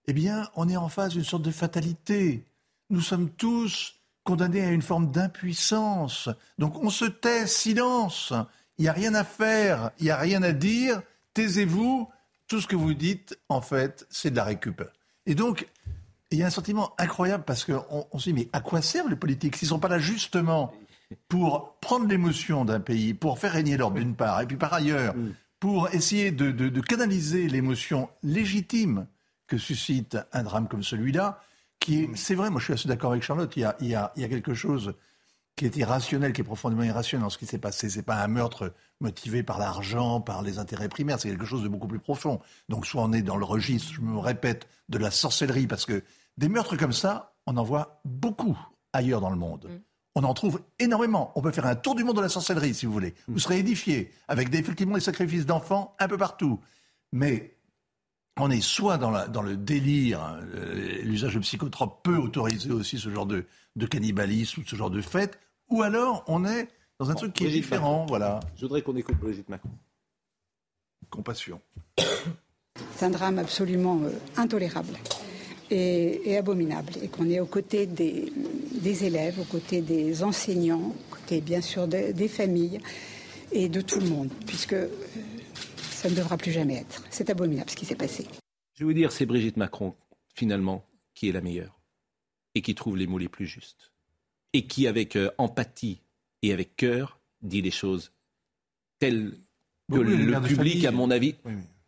eh bien, on est en face d'une sorte de fatalité. Nous sommes tous condamnés à une forme d'impuissance. Donc on se tait, silence. Il n'y a rien à faire, il n'y a rien à dire. Taisez-vous. Tout ce que vous dites, en fait, c'est de la récup. Et donc, il y a un sentiment incroyable parce qu'on on se dit, mais à quoi servent les politiques s'ils ne sont pas là justement pour prendre l'émotion d'un pays, pour faire régner l'ordre d'une part, et puis par ailleurs, pour essayer de, canaliser l'émotion légitime que suscite un drame comme celui-là, qui est, c'est vrai, moi je suis assez d'accord avec Charlotte, il y, a, quelque chose qui est irrationnel, qui est profondément irrationnel dans ce qui s'est passé. C'est pas un meurtre motivé par l'argent, par les intérêts primaires, c'est quelque chose de beaucoup plus profond. Donc soit on est dans le registre, je me répète, de la sorcellerie, parce que des meurtres comme ça, on en voit beaucoup ailleurs dans le monde. Mm on en trouve énormément. On peut faire un tour du monde de la sorcellerie, si vous voulez. Vous serez édifié, avec effectivement des sacrifices d'enfants un peu partout. Mais on est soit dans, la, dans le délire, hein, l'usage de psychotropes peut autoriser aussi ce genre de, de cannibalisme ou ce genre de fête, ou alors on est dans un truc qui est différent. Voilà. Je voudrais qu'on écoute Brigitte Macron. Compassion. C'est un drame absolument euh, intolérable et, abominable. Et qu'on est aux côtés des, élèves, aux côtés des enseignants, aux côtés bien sûr des familles et de tout le monde, puisque euh, ça ne devra plus jamais être. C'est abominable ce qui s'est passé. Je vais vous dire, c'est Brigitte Macron, finalement, qui est la meilleure et qui trouve les mots les plus justes. Et qui, avec euh, empathie et avec cœur, dit les choses telles que le, public, à mon avis.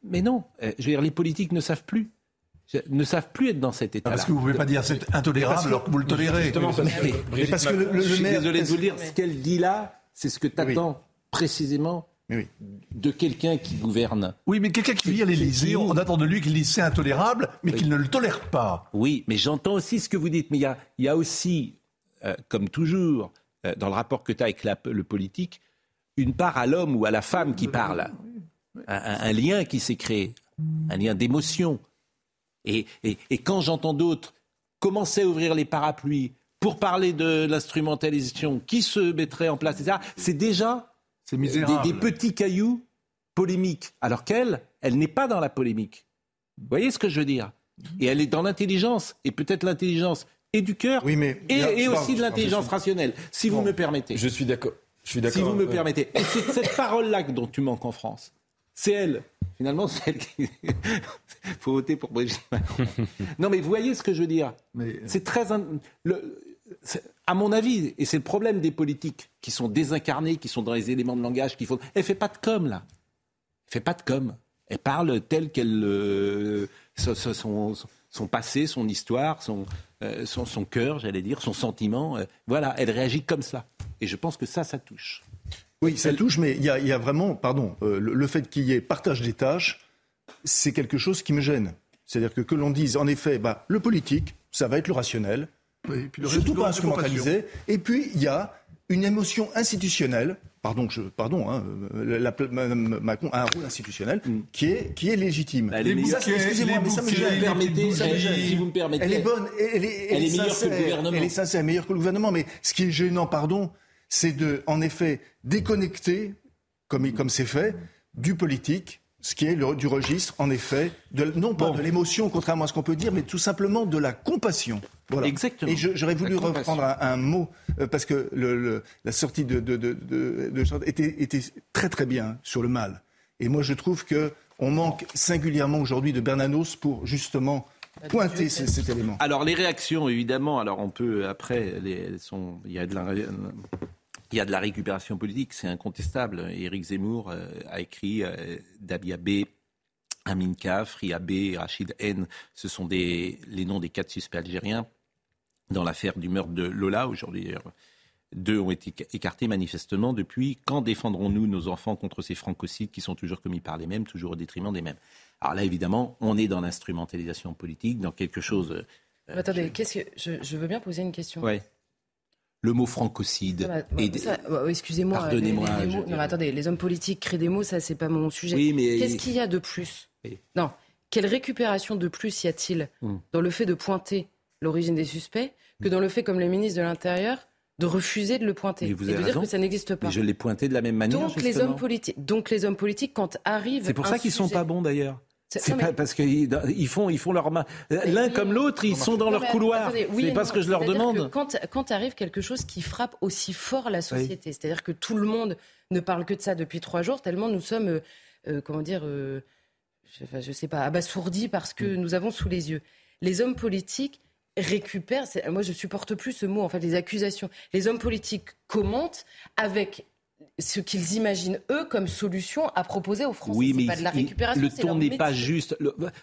Mais non, euh, je veux dire, les politiques ne savent plus ne savent plus être dans cet état. Parce que vous ne pouvez pas dire c'est intolérable alors que vous le tolérez. parce que le, je suis désolé de vous le dire, ce qu'elle dit là, c'est ce que tu attends précisément de quelqu'un qui gouverne. Oui, mais quelqu'un qui vit à l'Élysée, on attend de lui qu'il dise c'est intolérable, mais qu'il ne le tolère pas. Oui, mais j'entends aussi ce que vous dites. Mais il y a, aussi, euh, comme toujours, euh, dans le rapport que tu as avec le politique, une part à l'homme ou à la femme qui parle. un lien qui s'est créé, un lien d'émotion. Et, quand j'entends d'autres commencer à ouvrir les parapluies pour parler de l'instrumentalisation qui se mettrait en place, etc., c'est déjà des, petits cailloux polémiques. Alors qu'elle, elle n'est pas dans la polémique. Vous voyez ce que je veux dire? Et elle est dans l'intelligence, et peut-être l'intelligence et du cœur, et, aussi de l'intelligence rationnelle, si vous me permettez. Je suis d'accord. Je suis d'accord. Si vous me permettez. Et c'est cette parole-là dont tu manques en France. C'est elle. Finalement, c'est elle qui. faut voter pour Brigitte Macron. non, mais vous voyez ce que je veux dire C'est très. Le... À mon avis, et c'est le problème des politiques qui sont désincarnés, qui sont dans les éléments de langage qu'il faut. Elle fait pas de com là. Elle fait pas de com. Elle parle tel qu'elle euh, son, son, passé, son histoire, son, euh, son, son cœur, j'allais dire, son sentiment. Euh, voilà, elle réagit comme ça. Et je pense que ça, ça touche. Oui, ça touche, mais il y, a, vraiment, pardon, euh, le, fait qu'il y ait partage des tâches, c'est quelque chose qui me gêne. C'est-à-dire que que l'on dise, en effet, bah, le politique, ça va être le rationnel, oui, puis le surtout pas instrumentalisé, et puis il y a une émotion institutionnelle, pardon, je, pardon, hein, la, Macron a un rôle institutionnel mm. qui est, qui est légitime. Excusez-moi, mais ça me gêne. Si vous me permettez. Elle est bonne, elle est, elle, est meilleure que le gouvernement. Elle est sincère, meilleure que le gouvernement, mais ce qui est gênant, pardon, c'est de, en effet, déconnecter, comme, comme c'est fait, du politique, ce qui est le, du registre, en effet, de, non pas de l'émotion, contrairement à ce qu'on peut dire, mais tout simplement de la compassion. Voilà. Exactement. Et j'aurais voulu reprendre un, mot, euh, parce que le, la sortie de, de, de, de était, était, très très bien sur le mal. Et moi, je trouve qu'on manque singulièrement aujourd'hui de Bernanos pour justement pointer cet élément. Alors les réactions, évidemment, alors on peut après, les, sont, il y a de la, il y a de la récupération politique, c'est incontestable. Éric Zemmour euh, a écrit euh, Dabia B, Amin Kaf, Ria B, Rachid N. Ce sont des, les noms des quatre suspects algériens dans l'affaire du meurtre de Lola. Aujourd'hui, deux ont été écartés manifestement depuis. Quand défendrons-nous nos enfants contre ces francocides qui sont toujours commis par les mêmes, toujours au détriment des mêmes? Alors là, évidemment, on est dans l'instrumentalisation politique, dans quelque chose. Euh, attendez, qu'est-ce que je, veux bien poser une question. Ouais le mot francocide. Excusez-moi. Pardonnez-moi. non, attendez, les hommes politiques créent des mots, ça, c'est pas mon sujet. Qu'est-ce qu'il y a de plus Non. Quelle récupération de plus y a-t-il hmm. dans le fait de pointer l'origine des suspects que dans le fait, comme le ministre de l'Intérieur, de refuser de le pointer vous et de dire que ça n'existe pas. je l'ai pointé de la même manière. Donc les hommes politiques, donc les hommes politiques, quand arrivent. C'est pour ça qu'ils ne sont pas bons d'ailleurs. C'est pas parce qu'ils font, ils font leur main. L'un comme l'autre, ils sont dans leur couloir. c'est pas ce que je leur demande. quand, quand arrive quelque chose qui frappe aussi fort la société, c'est-à-dire que tout le monde ne parle que de ça depuis trois jours, tellement nous sommes, euh, euh, comment dire, euh, je, je, sais pas, abasourdis parce que mm. nous avons sous les yeux. Les hommes politiques récupèrent, moi je supporte plus ce mot, en fait, les accusations. Les hommes politiques commentent avec ce qu'ils imaginent eux comme solution à proposer aux Français. Oui, mais pas de la récupération. le ton n'est pas juste.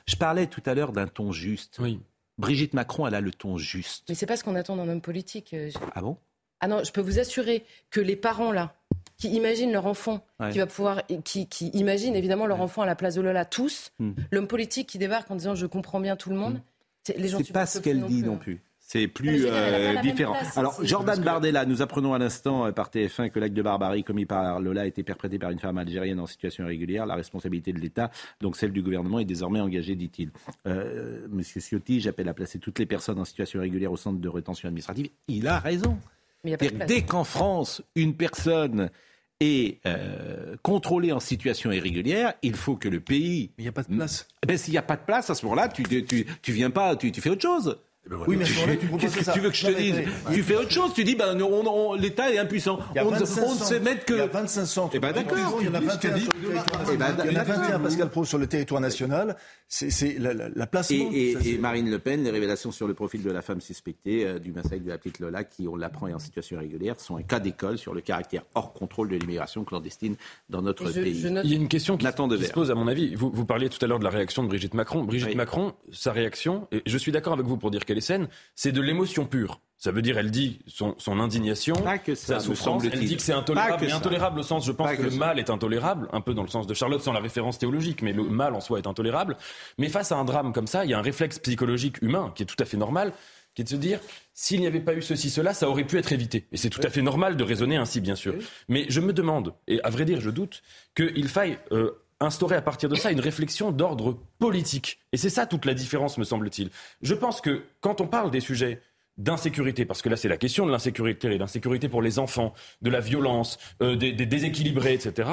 je parlais tout à l'heure d'un ton juste. Oui. Brigitte Macron, elle a le ton juste. Mais c'est pas ce qu'on attend d'un homme politique. Euh, ah bon? Ah non, je peux vous assurer que les parents là, qui imaginent leur enfant, qui va pouvoir, qui, qui imaginent évidemment leur enfant à la place de Lola, tous, hmm. l'homme politique qui débarque en disant je comprends bien tout le monde. Hmm. Les gens. C'est pas ce qu'elle dit non plus. C'est plus euh, différent. Alors, Jordan Bardella, nous apprenons à l'instant euh, par TF1 que l'acte de barbarie commis par Lola a été perpétré par une femme algérienne en situation irrégulière. La responsabilité de l'État, donc celle du gouvernement, est désormais engagée, dit-il. Euh, Monsieur Ciotti, j'appelle à placer toutes les personnes en situation irrégulière au centre de rétention administrative. Il a raison. Dès qu'en France, une personne est euh, contrôlée en situation irrégulière, il faut que le pays. Il n'y a pas de place. Ben, S'il n'y a pas de place, à ce moment-là, tu, tu, tu, viens pas, tu, tu fais autre chose. Eh ben oui, mais qu'est-ce que tu veux que je te dise Tu fais autre chose. Tu dis, ben, l'État est impuissant. On, ne sait mettre que. Il y a 25 centres. Eh ben, d'accord. Il y en a 21 sur le territoire national. Eh ben, il y en a 21, Pascal Pro, sur le territoire national. C'est la, la, la, place. Et, et, Marine Le Pen, les révélations sur le profil de la femme suspectée euh, du massacre de la petite Lola, qui, on l'apprend, est en situation irrégulière, sont un cas d'école sur le caractère hors contrôle de l'immigration clandestine dans notre pays. Il y a une question qui, qui se pose, à mon avis. Vous, vous parliez tout à l'heure de la réaction de Brigitte Macron. Brigitte Macron, sa réaction, et je suis d'accord avec vous pour dire qu'elle est saine, c'est de l'émotion pure. Ça veut dire, elle dit son, son indignation, sa souffrance. Elle dit que c'est intolérable. Mais intolérable au sens, je pense que, le mal est intolérable, un peu dans le sens de Charlotte, sans la référence théologique, mais le mal en soi est intolérable. Mais face à un drame comme ça, il y a un réflexe psychologique humain qui est tout à fait normal, qui est de se dire, s'il n'y avait pas eu ceci, cela, ça aurait pu être évité. Et c'est tout à fait normal de raisonner ainsi, bien sûr. Mais je me demande, et à vrai dire, je doute, qu'il faille euh, instaurer à partir de ça une réflexion d'ordre politique. Et c'est ça toute la différence, me semble-t-il. Je pense que quand on parle des sujets d'insécurité, parce que là c'est la question de l'insécurité, et d'insécurité pour les enfants, de la violence, euh, des, déséquilibrés, etc.,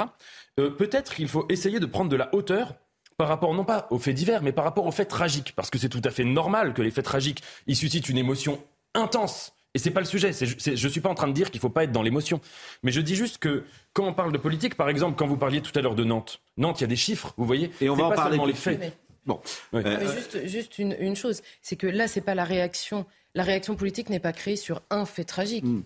euh, peut-être qu'il faut essayer de prendre de la hauteur par rapport non pas aux faits divers, mais par rapport aux faits tragiques, parce que c'est tout à fait normal que les faits tragiques, ils suscitent une émotion intense. Et c'est pas le sujet. je je suis pas en train de dire qu'il faut pas être dans l'émotion, mais je dis juste que quand on parle de politique, par exemple, quand vous parliez tout à l'heure de Nantes, Nantes, il y a des chiffres, vous voyez. Et on va en parler les faits. Bon, juste, juste une, une chose, c'est que là, c'est pas la réaction la réaction politique n'est pas créée sur un fait tragique. Hmm.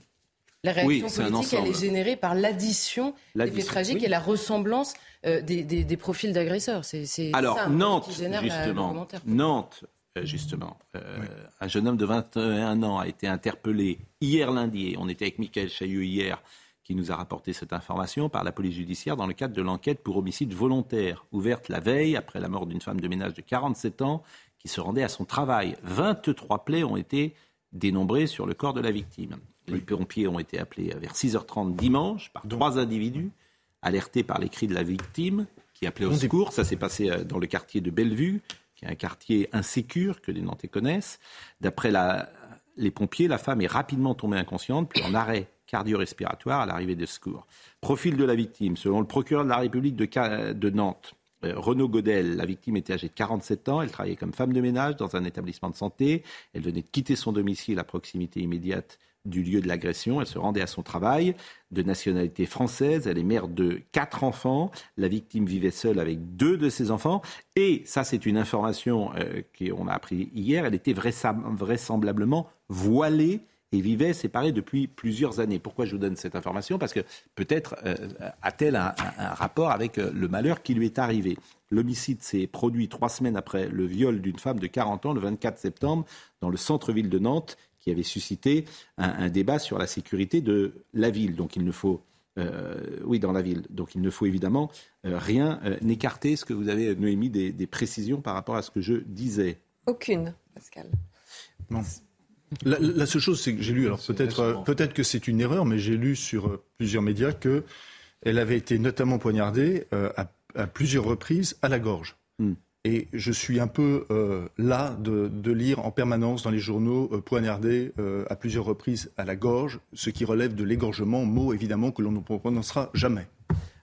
La réaction politique, elle est générée par l'addition des faits tragiques et la ressemblance euh, des, profils d'agresseurs. C'est Alors, Nantes, justement, Nantes, euh, justement, euh, un jeune homme de 21 ans a été interpellé hier lundi, et on était avec Michael Chaillot hier, qui nous a rapporté cette information par la police judiciaire dans le cadre de l'enquête pour homicide volontaire, ouverte la veille après la mort d'une femme de ménage de 47 ans qui se rendait à son travail. 23 plaies ont été dénombrées sur le corps de la victime. Les pompiers ont été appelés vers 6h30 dimanche par trois individus alertés par les cris de la victime qui appelait au secours. Ça s'est passé euh, dans le quartier de Bellevue, qui est un quartier insécure que les Nantais connaissent. D'après les pompiers, la femme est rapidement tombée inconsciente, puis en arrêt cardio-respiratoire à l'arrivée de secours. Profil de la victime, selon le procureur de la République de Nantes, euh, Renaud Godel, la victime était âgée de 47 ans, elle travaillait comme femme de ménage dans un établissement de santé, elle venait de quitter son domicile à proximité immédiate du lieu de l'agression, elle se rendait à son travail, de nationalité française, elle est mère de quatre enfants, la victime vivait seule avec deux de ses enfants, et ça c'est une information euh, qu'on a appris hier, elle était vraisemblablement voilée et vivait séparée depuis plusieurs années. Pourquoi je vous donne cette information? Parce que peut-être euh, a-t-elle un, rapport avec euh, le malheur qui lui est arrivé? L'homicide s'est produit trois semaines après le viol d'une femme de 40 ans, le 24 septembre, dans le centre-ville de Nantes, qui avait suscité un, débat sur la sécurité de la ville. Donc il ne faut euh, oui, dans la ville. Donc il ne faut évidemment rien n'écarter. Est-ce que vous avez, Noémie, des, des, précisions par rapport à ce que je disais? Aucune, Pascal. Non. La, seule chose, c'est que j'ai lu, alors peut-être euh, peut-être que c'est une erreur, mais j'ai lu sur euh, plusieurs médias que elle avait été notamment poignardée euh, à, plusieurs reprises à la gorge. Hmm. Et je suis un peu là de, lire en permanence dans les journaux poignardée à plusieurs reprises à la gorge, ce qui relève de l'égorgement, mot évidemment que l'on ne prononcera jamais.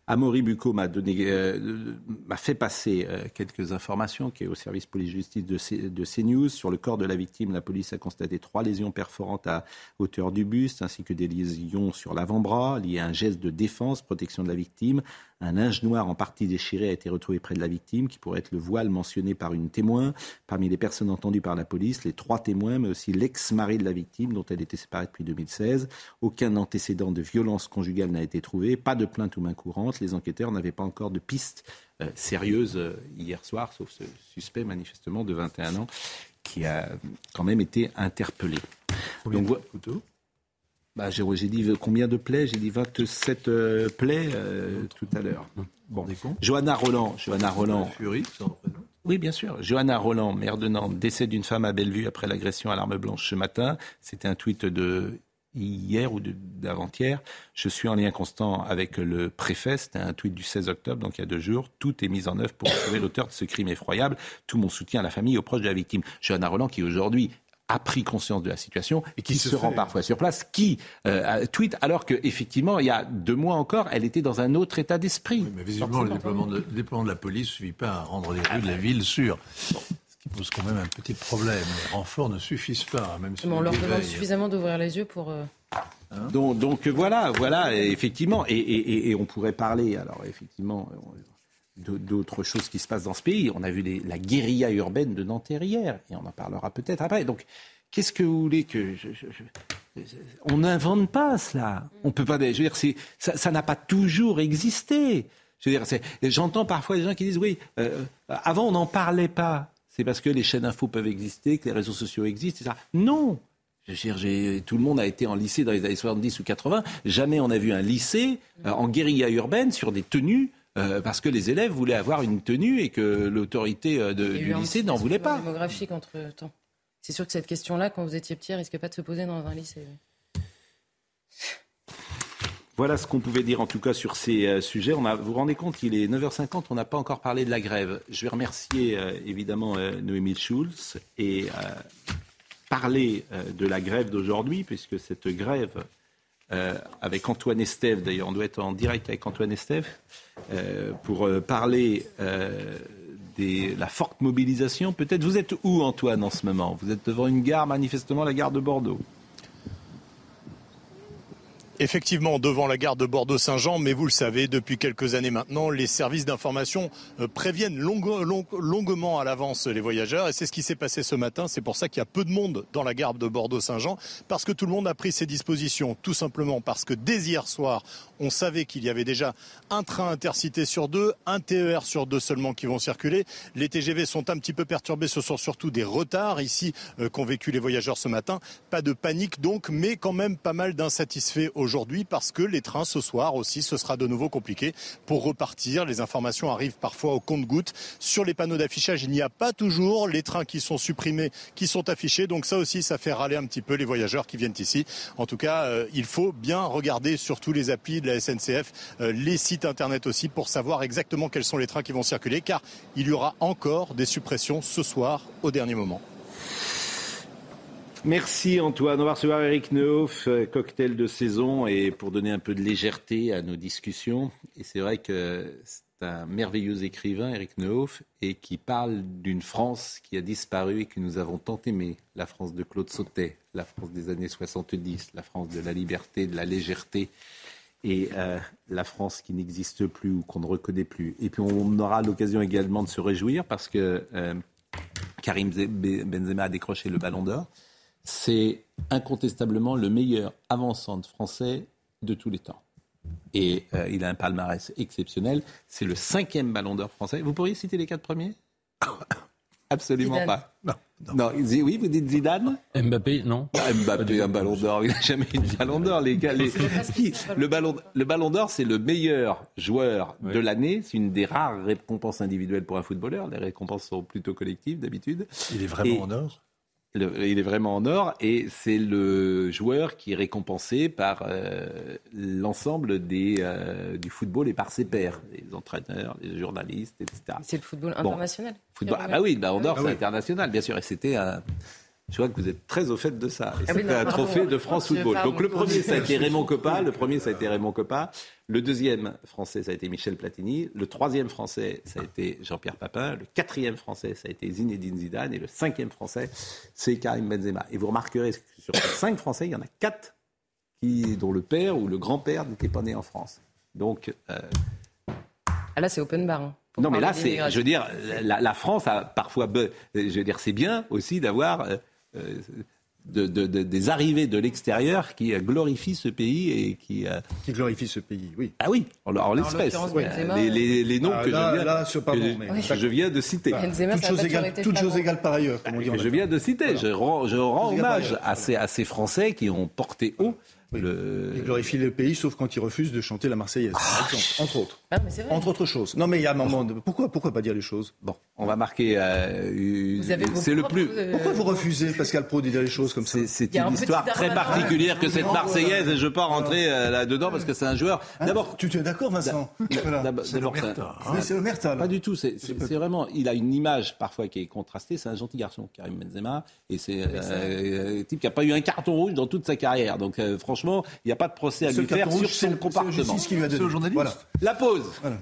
Amaury Bucco m'a donné, euh, fait passer euh, quelques informations qui est au service police-justice de, de CNews. Sur le corps de la victime, la police a constaté trois lésions perforantes à hauteur du buste, ainsi que des lésions sur l'avant-bras liées à un geste de défense, protection de la victime, un linge noir en partie déchiré a été retrouvé près de la victime, qui pourrait être le voile mentionné par une témoin. Parmi les personnes entendues par la police, les trois témoins, mais aussi l'ex-mari de la victime, dont elle était séparée depuis 2016. Aucun antécédent de violence conjugale n'a été trouvé, pas de plainte ou main courante. Les enquêteurs n'avaient pas encore de pistes euh, sérieuses euh, hier soir, sauf ce suspect manifestement de 21 ans qui a quand même été interpellé. Donc, bah, j'ai dit combien de plaies? J'ai dit 27 plaies euh, tout à l'heure. Bon. Johanna Roland. Johanna Roland. Fury, ça représente? Oui, bien sûr. Johanna Roland, maire de Nantes, décès d'une femme à Bellevue après l'agression à l'arme blanche ce matin. C'était un tweet de hier ou d'avant-hier. Je suis en lien constant avec le préfet. C'était un tweet du 16 octobre, donc il y a deux jours. Tout est mis en œuvre pour trouver l'auteur de ce crime effroyable. Tout mon soutien à la famille et aux proches de la victime. Johanna Roland, qui aujourd'hui a pris conscience de la situation et qui, se, rend parfois sur place, qui euh, tweet alors qu'effectivement, il y a deux mois encore, elle était dans un autre état d'esprit. mais visiblement, le déploiement, de, de, la police ne suffit pas à rendre les rues de la ville sûres. Ce qui pose quand même un petit problème. Les renforts ne suffisent pas, même si on leur demande suffisamment d'ouvrir les yeux pour. Euh, hein? Donc, donc, voilà, voilà, effectivement, et, et, et, on pourrait parler, alors effectivement, d'autres choses qui se passent dans ce pays. On a vu la guérilla urbaine de Nanterre hier, et on en parlera peut-être après. Donc, qu'est-ce que vous voulez que je, on n'invente pas cela. On peut pas. Je veux dire, ça n'a pas toujours existé. Je veux dire, j'entends parfois des gens qui disent oui, euh, avant on n'en parlait pas. C'est parce que les chaînes info peuvent exister, que les réseaux sociaux existent, etc. Non. Je tout le monde a été en lycée dans les années 70 ou 80. Jamais on a vu un lycée euh, en guérilla urbaine sur des tenues euh, parce que les élèves voulaient avoir une tenue et que l'autorité euh, du lycée n'en voulait pas. démographique entre temps. C'est sûr que cette question-là, quand vous étiez petit, risquait pas de se poser dans un lycée. Voilà ce qu'on pouvait dire en tout cas sur ces euh, sujets. On a, vous vous rendez compte, il est 9h50, on n'a pas encore parlé de la grève. Je vais remercier évidemment Noémie Schulz et parler de la grève d'aujourd'hui, puisque cette grève euh, avec Antoine Estève. D'ailleurs, on doit être en direct avec Antoine Estève euh, pour euh, parler de la forte mobilisation. Peut-être vous êtes où, Antoine, en ce moment? Vous êtes devant une gare, manifestement la gare de Bordeaux effectivement devant la gare de Bordeaux-Saint-Jean, mais vous le savez, depuis quelques années maintenant, les services d'information euh, préviennent longuement à l'avance les voyageurs, et c'est ce qui s'est passé ce matin. C'est pour ça qu'il y a peu de monde dans la gare de Bordeaux-Saint-Jean, parce que tout le monde a pris ses dispositions, tout simplement parce que dès hier soir, on savait qu'il y avait déjà un train intercité sur deux, un TER sur deux seulement qui vont circuler. Les TGV sont un petit peu perturbés, ce sont surtout des retards ici euh, qu'ont vécu les voyageurs ce matin. Pas de panique donc, mais quand même pas mal d'insatisfaits parce que les trains ce soir aussi, ce sera de nouveau compliqué pour repartir. Les informations arrivent parfois au compte-gouttes. Sur les panneaux d'affichage, il n'y a pas toujours les trains qui sont supprimés, qui sont affichés. Donc ça aussi, ça fait râler un petit peu les voyageurs qui viennent ici. En tout cas, euh, il faut bien regarder surtout les applis de la SNCF, euh, les sites internet aussi, pour savoir exactement quels sont les trains qui vont circuler, car il y aura encore des suppressions ce soir au dernier moment. Merci Antoine. On va recevoir Eric Neuf, euh, cocktail de saison, et pour donner un peu de légèreté à nos discussions. Et c'est vrai que c'est un merveilleux écrivain, Eric Neuf, et qui parle d'une France qui a disparu et que nous avons tant aimé. La France de Claude Sautet, la France des années 70, la France de la liberté, de la légèreté et euh, la France qui n'existe plus ou qu'on ne reconnaît plus. Et puis on aura l'occasion également de se réjouir parce que euh, Karim Benzema a décroché le ballon d'or. C'est incontestablement le meilleur avançant français de tous les temps. Et euh, il a un palmarès exceptionnel. C'est le cinquième ballon d'or français. Vous pourriez citer les quatre premiers? Absolument pas. Non. Non. oui, vous dites Zidane? Mbappé, non ah, Mbappé, un ballon d'or. Il n'a jamais eu de ballon d'or, les gars. le ballon, le ballon d'or, c'est le meilleur joueur de l'année. C'est une des rares récompenses individuelles pour un footballeur. Les récompenses sont plutôt collectives d'habitude. Il est vraiment en or? Il est vraiment en or et c'est le joueur qui est récompensé par euh, l'ensemble euh, du football et par ses pairs, les entraîneurs, les journalistes, etc. C'est le football international. ah bah oui, bah, en or, ah c'est international, bien sûr. Et c'était un. Je vois que vous êtes très au fait de ça. Et ah c'était un trophée de France Football. Donc le premier, ça a été Raymond Coppa. Le premier, ça a été Raymond Coppa. Le deuxième français, ça a été Michel Platini. Le troisième français, ça a été Jean-Pierre Papin. Le quatrième français, ça a été Zinedine Zidane. Et le cinquième français, c'est Karim Benzema. Et vous remarquerez que sur ces cinq français, il y en a quatre qui, dont le père ou le grand-père n'était pas né en France. Donc. Euh... Ah là, c'est open bar. Hein, non, mais là, c'est, je veux dire, la, France a parfois, je veux dire, c'est bien aussi d'avoir euh, euh, de, des arrivées de l'extérieur qui glorifient ce pays et qui... Euh, qui glorifient ce pays, oui. Ah oui, en, l'espèce. les, les, noms ah, que, je, viens, je viens de citer. toutes choses égales, chose égale par ailleurs, je viens de citer. Je rends, je rends hommage à ces, à ces Français qui ont porté haut le... Il glorifie le pays, sauf quand il refuse de chanter la Marseillaise, par exemple, entre autres. Ah, mais c'est vrai. Entre autres choses. Non, mais il y a un moment. De... Pourquoi, pourquoi pas dire les choses? Bon, on va marquer. euh, Vous avez vos c'est le plus. euh, Pourquoi vous refusez, Pascal Pro, de dire les choses comme ça? C'est- une un histoire très Darmanin. particulière que cette Marseillaise, et je ne veux pas rentrer euh, là-dedans parce que c'est un joueur. Hein D'abord, tu, tu es d'accord, Vincent? Voilà. c'est l'Omerta. là. Pas du tout. C'est vraiment. Il a une image parfois qui est contrastée. C'est un gentil garçon, Karim Benzema, et c'est euh, un type qui n'a pas eu un carton rouge dans toute sa carrière. Donc euh, franchement, il n'y a pas de procès à Ce lui faire sur son le- comportement. justice qui lui a donné. C'est au journaliste. Voilà. La pause. Voilà.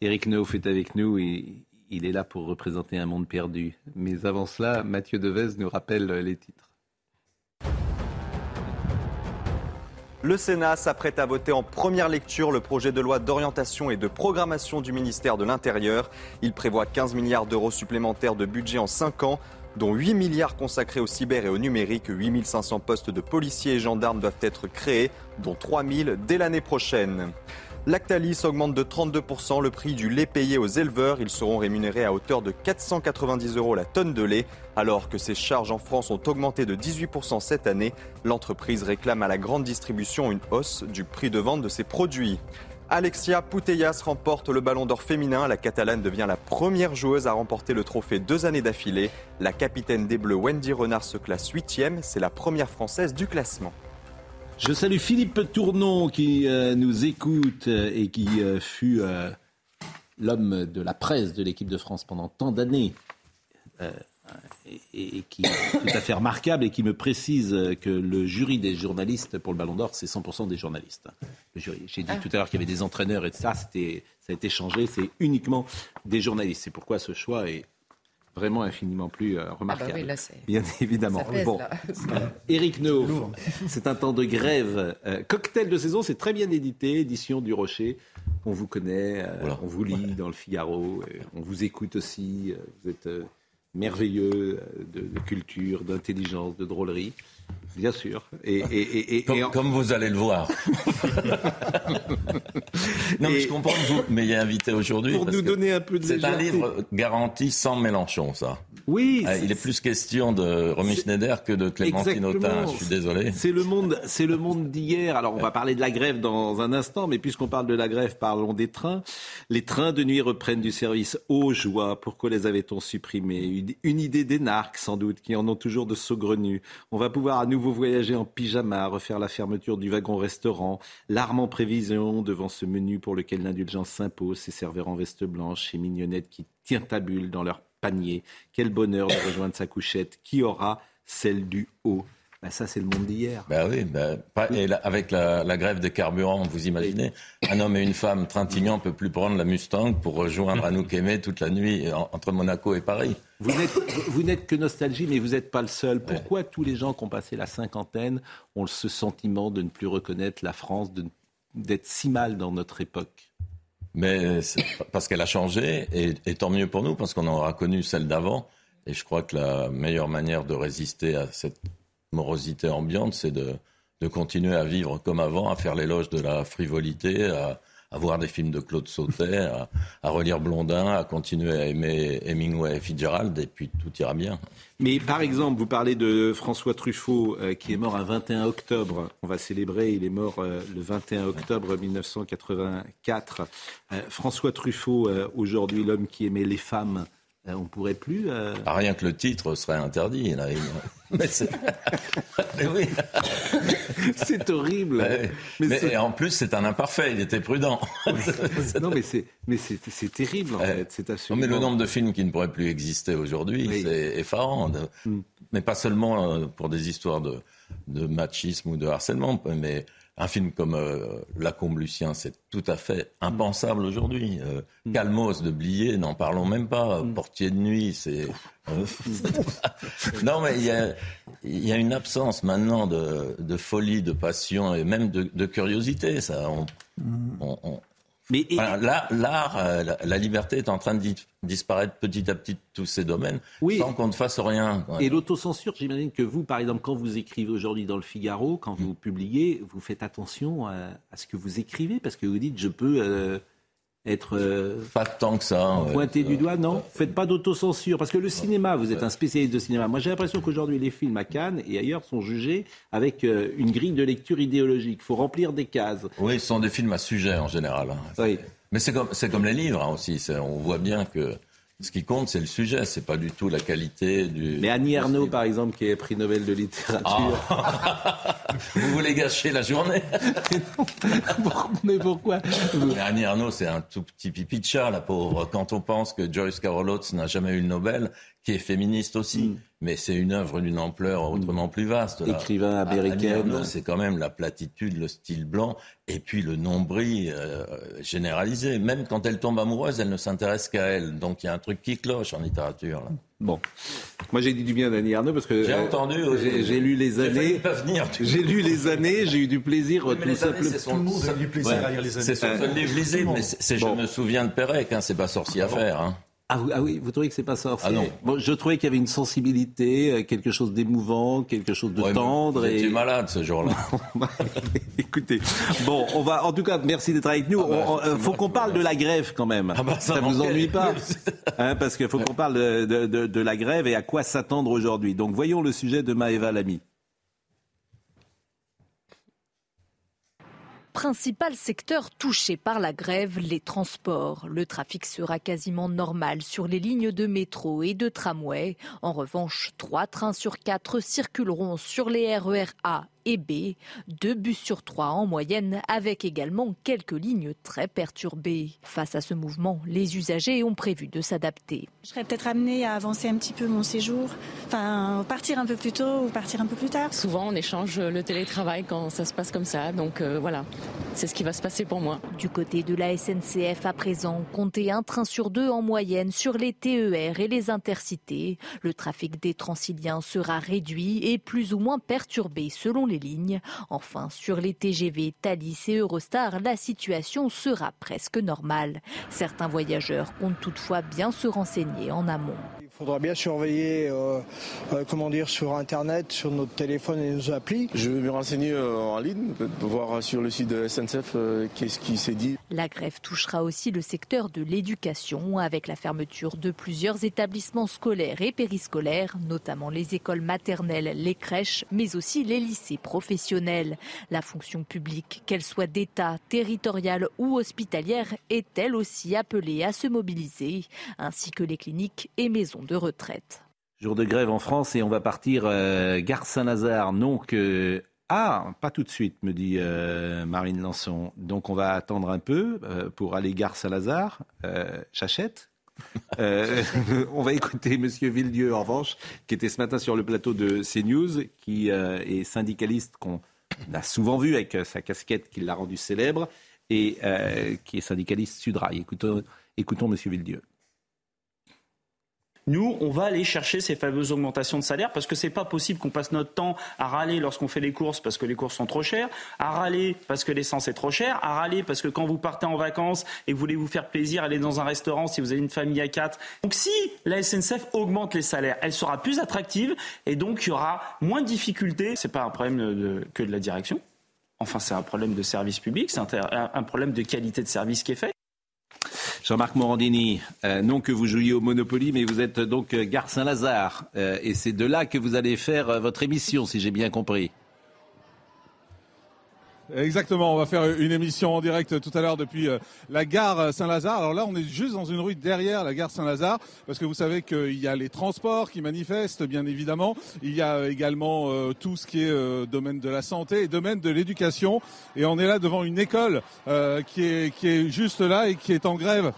Eric Neuf est avec nous et il est là pour représenter un monde perdu. Mais avant cela, Mathieu Devez nous rappelle les titres. Le Sénat s'apprête à voter en première lecture le projet de loi d'orientation et de programmation du ministère de l'Intérieur. Il prévoit 15 milliards d'euros supplémentaires de budget en 5 ans, dont 8 milliards consacrés au cyber et au numérique. 8500 postes de policiers et gendarmes doivent être créés, dont 3000 dès l'année prochaine. Lactalis augmente de 32% le prix du lait payé aux éleveurs. Ils seront rémunérés à hauteur de 490 euros la tonne de lait. Alors que ses charges en France ont augmenté de 18% cette année, l'entreprise réclame à la grande distribution une hausse du prix de vente de ses produits. Alexia Putellas remporte le ballon d'or féminin. La Catalane devient la première joueuse à remporter le trophée deux années d'affilée. La capitaine des Bleus Wendy Renard se classe huitième. C'est la première française du classement. Je salue Philippe Tournon qui euh, nous écoute euh, et qui euh, fut l'homme de la presse de l'équipe de France pendant tant d'années. Et, et qui est tout à fait remarquable et qui me précise que le jury des journalistes pour le Ballon d'Or, c'est 100% des journalistes. Le jury. J'ai dit tout à l'heure qu'il y avait des entraîneurs et ça, c'était, ça a été changé, c'est uniquement des journalistes. C'est pourquoi ce choix est vraiment infiniment plus euh, remarquable. oui, là, c'est- Bien évidemment. Ça pèse, bon. là. Éric Neuf, c'est un temps de grève. Euh, cocktail de saison, c'est très bien édité, édition du Rocher. On vous connaît, euh, on vous lit dans le Figaro, euh, on vous écoute aussi. vous êtes euh, merveilleux euh, de, de culture, d'intelligence, de drôlerie. Bien sûr. Et, et- et- Comme, et en- comme vous allez le voir. non, mais je comprends que vous m'ayez invité aujourd'hui. Pour parce nous donner un peu de C'est un livre garanti sans Mélenchon, ça. Oui. Euh, il est plus question de Romy Schneider que de Clémentine. Autain. Je suis désolé. C'est le monde, c'est le monde d'hier. Alors on va parler de la grève dans un instant, mais puisqu'on parle de la grève, parlons des trains. Les trains de nuit reprennent du service. Oh joie, pourquoi les avait-on supprimés? Une, une idée d'énarques sans doute, qui en ont toujours de saugrenus. On va pouvoir à nouveau voyager en pyjama, refaire la fermeture du wagon-restaurant, l'arme en prévision devant ce menu pour lequel l'indulgence s'impose, ces serveurs en veste blanche, ces mignonettes qui tirent à bulle dans leur panier. Quel bonheur de rejoindre sa couchette. Qui aura celle du haut? Ben, Ça, c'est le monde d'hier. Ben oui, ben, pas- et avec la, la grève des carburants, vous imaginez, un homme et une femme trintignant ne peut plus prendre la Mustang pour rejoindre Anouk Aimé toute la nuit en- entre Monaco et Paris. Vous n'êtes, vous n'êtes que nostalgie, mais vous n'êtes pas le seul. Pourquoi tous les gens qui ont passé la cinquantaine ont ce sentiment de ne plus reconnaître la France, de- d'être si mal dans notre époque? Mais c'est parce qu'elle a changé, et, et tant mieux pour nous, parce qu'on aura connu celle d'avant. Et je crois que la meilleure manière de résister à cette morosité ambiante, c'est de, de continuer à vivre comme avant, à faire l'éloge de la frivolité, à, à voir des films de Claude Sautet, à, relire Blondin, à continuer à aimer Hemingway et Fitzgerald, et puis tout ira bien. Mais par exemple, vous parlez de François Truffaut, euh, qui est mort un 21 octobre. On va célébrer, il est mort euh, le 21 octobre 1984. Euh, François Truffaut, euh, aujourd'hui l'homme qui aimait les femmes, on pourrait plus... euh, Ah, rien que le titre serait interdit. Là. Mais c'est- Mais oui. c'est horrible. Ouais. Mais Mais, c'est- et en plus, c'est un imparfait, il était prudent. non, mais c'est, mais c'est, c'est terrible en fait. C'est Non, absolument... mais le nombre de films qui ne pourraient plus exister aujourd'hui, Oui. c'est effarant. Mm. Mais pas seulement euh, pour des histoires de, de machisme ou de harcèlement, mais un film comme euh, La Combe Lucien, c'est tout à fait impensable aujourd'hui. Euh, Mm. Calmos de Blier, n'en parlons même pas. Portier de nuit, c'est. euh, non, mais il y a, il y a une absence maintenant de, de folie, de passion et même de, de curiosité. Ça, on, on- on- Mais Voilà, là, l'art, euh, la, la liberté est en train de di- disparaître petit à petit de tous ces domaines, sans qu'on ne fasse rien. Et l'autocensure, j'imagine que vous, par exemple, quand vous écrivez aujourd'hui dans le Figaro, quand vous publiez, vous faites attention à, à ce que vous écrivez, parce que vous dites, je peux euh, être euh, pas tant que ça pointé du doigt non faites pas d'autocensure parce que le cinéma vous êtes un spécialiste de cinéma. Moi j'ai l'impression qu'aujourd'hui les films à Cannes et ailleurs sont jugés avec euh, une grille de lecture idéologique. Il faut remplir des cases. Oui ce sont des films à sujet en général hein. oui. mais c'est comme c'est comme les livres hein, aussi. On voit bien que ce qui compte, c'est le sujet, c'est pas du tout la qualité du. Mais Annie Ernaux, par exemple, qui est prix Nobel de littérature. Ah. Vous voulez gâcher la journée Mais pourquoi Mais Annie Ernaux, c'est un tout petit pipi de chat, la pauvre. Quand on pense que Joyce Carol Oates n'a jamais eu le Nobel, qui est féministe aussi, mm. mais c'est une œuvre d'une ampleur autrement plus vaste. Écrivain américain. C'est quand même la platitude, le style blanc, et puis le nombril euh, généralisé. Même quand elle tombe amoureuse, elle ne s'intéresse qu'à elle. Donc il y a un truc qui cloche en littérature. Là. Bon, moi j'ai dit du bien d'Annie Arnaud parce que j'ai entendu, j'ai lu les années, j'ai lu les années, j'ai eu du plaisir tout simplement. Tout le a du plaisir à lire les années. C'est son seul livre mais c'est je me souviens de Pérec, hein, c'est pas sorcier à faire. Hein. Ah, ah, oui, vous trouvez que c'est pas sorcier ah non. Bon, je trouvais qu'il y avait une sensibilité, euh, quelque chose d'émouvant, quelque chose de tendre. Vous et... malade ce jour-là. Écoutez, bon, on va, en tout cas, merci d'être avec nous. Il ah bah, euh, faut qu'on parle de la grève quand même. Ah bah, ça, ça vous ennuie pas hein, Parce qu'il faut qu'on parle de, de, de, de, la grève et à quoi s'attendre aujourd'hui. Donc voyons le sujet de Maëva Lamy. Principal secteur touché par la grève, les transports. Le trafic sera quasiment normal sur les lignes de métro et de tramway. En revanche, trois trains sur quatre circuleront sur les RER A et B, deux bus sur trois en moyenne, avec également quelques lignes très perturbées. Face à ce mouvement, les usagers ont prévu de s'adapter. Je serais peut-être amené à avancer un petit peu mon séjour, enfin partir un peu plus tôt ou partir un peu plus tard. Souvent, on échange le télétravail quand ça se passe comme ça, donc euh, voilà, c'est ce qui va se passer pour moi. Du côté de la SNCF à présent, comptez un train sur deux en moyenne sur les TER et les intercités. Le trafic des transiliens sera réduit et plus ou moins perturbé selon les lignes. Enfin, sur les TGV, Thalys et Eurostar, la situation sera presque normale. Certains voyageurs comptent toutefois bien se renseigner en amont. Il faudra bien surveiller, euh, euh, comment dire, sur Internet, sur notre téléphone et nos applis. Je vais me renseigner euh, en ligne, voir sur le site de SNCF qu'est-ce qui s'est dit. La grève touchera aussi le secteur de l'éducation, avec la fermeture de plusieurs établissements scolaires et périscolaires, notamment les écoles maternelles, les crèches, mais aussi les lycées professionnels. La fonction publique, qu'elle soit d'État, territoriale ou hospitalière, est elle aussi appelée à se mobiliser, ainsi que les cliniques et maisons de retraite. Jour de grève en France et on va partir euh, Gare Saint-Lazare. Donc, ah, pas tout de suite, me dit euh, Marine Lançon. Donc on va attendre un peu euh, pour aller Gare Saint-Lazare. J'achète on va écouter Monsieur Villedieu, en revanche, qui était ce matin sur le plateau de CNews, qui est syndicaliste qu'on a souvent vu avec sa casquette qui l'a rendu célèbre, et qui est syndicaliste Sudrail. Écoutons, écoutons Monsieur Villedieu. Nous, on va aller chercher ces fameuses augmentations de salaire parce que c'est pas possible qu'on passe notre temps à râler lorsqu'on fait les courses parce que les courses sont trop chères, à râler parce que l'essence est trop chère, à râler parce que quand vous partez en vacances et vous voulez vous faire plaisir, aller dans un restaurant si vous avez une famille à quatre. Donc si la SNCF augmente les salaires, elle sera plus attractive et donc il y aura moins de difficultés. C'est pas un problème que de la direction. Enfin, c'est un problème de service public, c'est un problème de qualité de service qui est fait. Jean-Marc Morandini, euh, non que vous jouiez au Monopoly, mais vous êtes donc euh, Gare Saint-Lazare. Euh, et c'est de là que vous allez faire votre émission, si j'ai bien compris. Exactement, on va faire une émission en direct tout à l'heure depuis euh, la gare Saint-Lazare. Alors là, on est juste dans une rue derrière la gare Saint-Lazare, parce que vous savez qu'il y a les transports qui manifestent, bien évidemment. Il y a également euh, tout ce qui est euh, domaine de la santé et domaine de l'éducation. Et on est là devant une école qui, est, qui est juste là et qui est en grève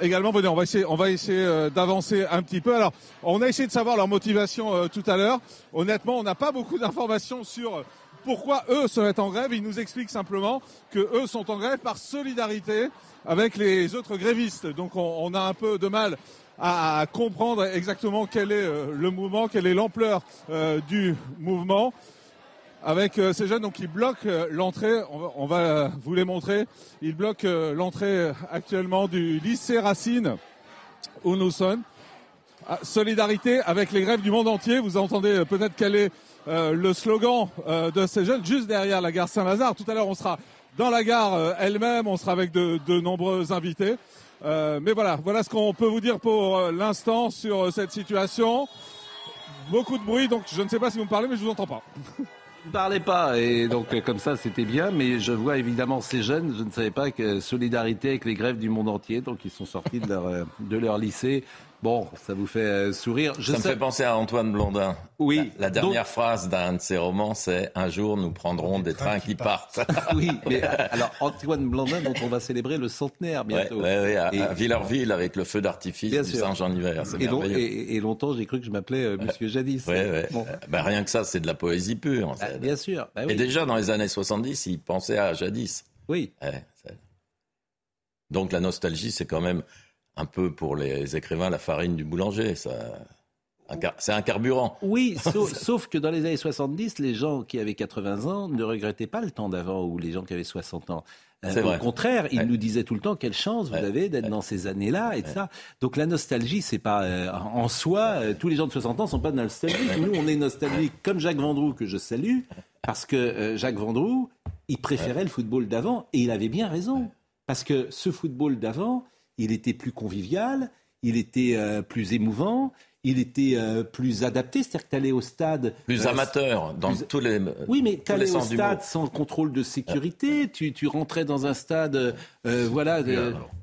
également. Venez, on va essayer, on va essayer d'avancer un petit peu. Alors, on a essayé de savoir leur motivation tout à l'heure. Honnêtement, on n'a pas beaucoup d'informations sur pourquoi eux se mettent en grève. Ils nous expliquent simplement que eux sont en grève par solidarité avec les autres grévistes. Donc on, a un peu de mal à, comprendre exactement quel est euh, le mouvement, quelle est l'ampleur euh, du mouvement. Avec euh, ces jeunes donc qui bloquent l'entrée, on, va vous les montrer. Ils bloquent l'entrée actuellement du lycée Racine où nous sommes. Ah, solidarité avec les grèves du monde entier. Vous entendez peut-être quelle est euh, le slogan euh, de ces jeunes juste derrière la gare Saint-Lazare. Tout à l'heure, on sera dans la gare euh, elle-même. On sera avec de, de nombreux invités. Euh, mais voilà, voilà ce qu'on peut vous dire pour l'instant sur cette situation. Beaucoup de bruit, donc je ne sais pas si vous me parlez, mais je vous entends pas. ne parlais pas et donc comme ça c'était bien mais je vois évidemment ces jeunes je ne savais pas que solidarité avec les grèves du monde entier donc ils sont sortis de leur de leur lycée bon ça vous fait euh, sourire. Ça me fait penser à Antoine Blondin. Oui. La, la dernière donc... phrase d'un de ses romans c'est un jour nous prendrons des, des trains, trains, qui partent, partent. oui mais alors Antoine Blondin dont on va célébrer le centenaire bientôt. ouais, ouais, ouais, à, et, à Villerville avec le feu d'artifice du Saint-Jean-Hiver et, et, et, longtemps j'ai cru que je m'appelais euh, Monsieur Jadis. bon. ben, rien que ça c'est de la poésie pure ah, bien sûr. Bah oui. Et déjà dans les années 70, il pensait à jadis. Oui. Donc la nostalgie, c'est quand même un peu pour les écrivains la farine du boulanger. Ça... C'est un carburant. Oui, sauf, sauf, que dans les années 70, les gens qui avaient 80 ans ne regrettaient pas le temps d'avant ou les gens qui avaient 60 ans. Euh, au vrai. contraire, ils ouais. nous disaient tout le temps quelle chance vous Ouais. avez d'être Ouais. dans ces années-là et de ça. Donc la nostalgie, c'est pas euh, en soi. euh, tous les gens de 60 ans sont pas nostalgiques. Nous, on est nostalgiques comme Jacques Vendroux que je salue parce que euh, Jacques Vendroux, il préférait le football d'avant et il avait bien raison parce que ce football d'avant, il était plus convivial, il était euh, plus émouvant. Il était euh, plus adapté, c'est-à-dire que tu allais au stade. Plus euh, amateur, dans plus- tous les. oui, mais tu allais au stade sans contrôle de sécurité. Tu, tu rentrais dans un stade, voilà.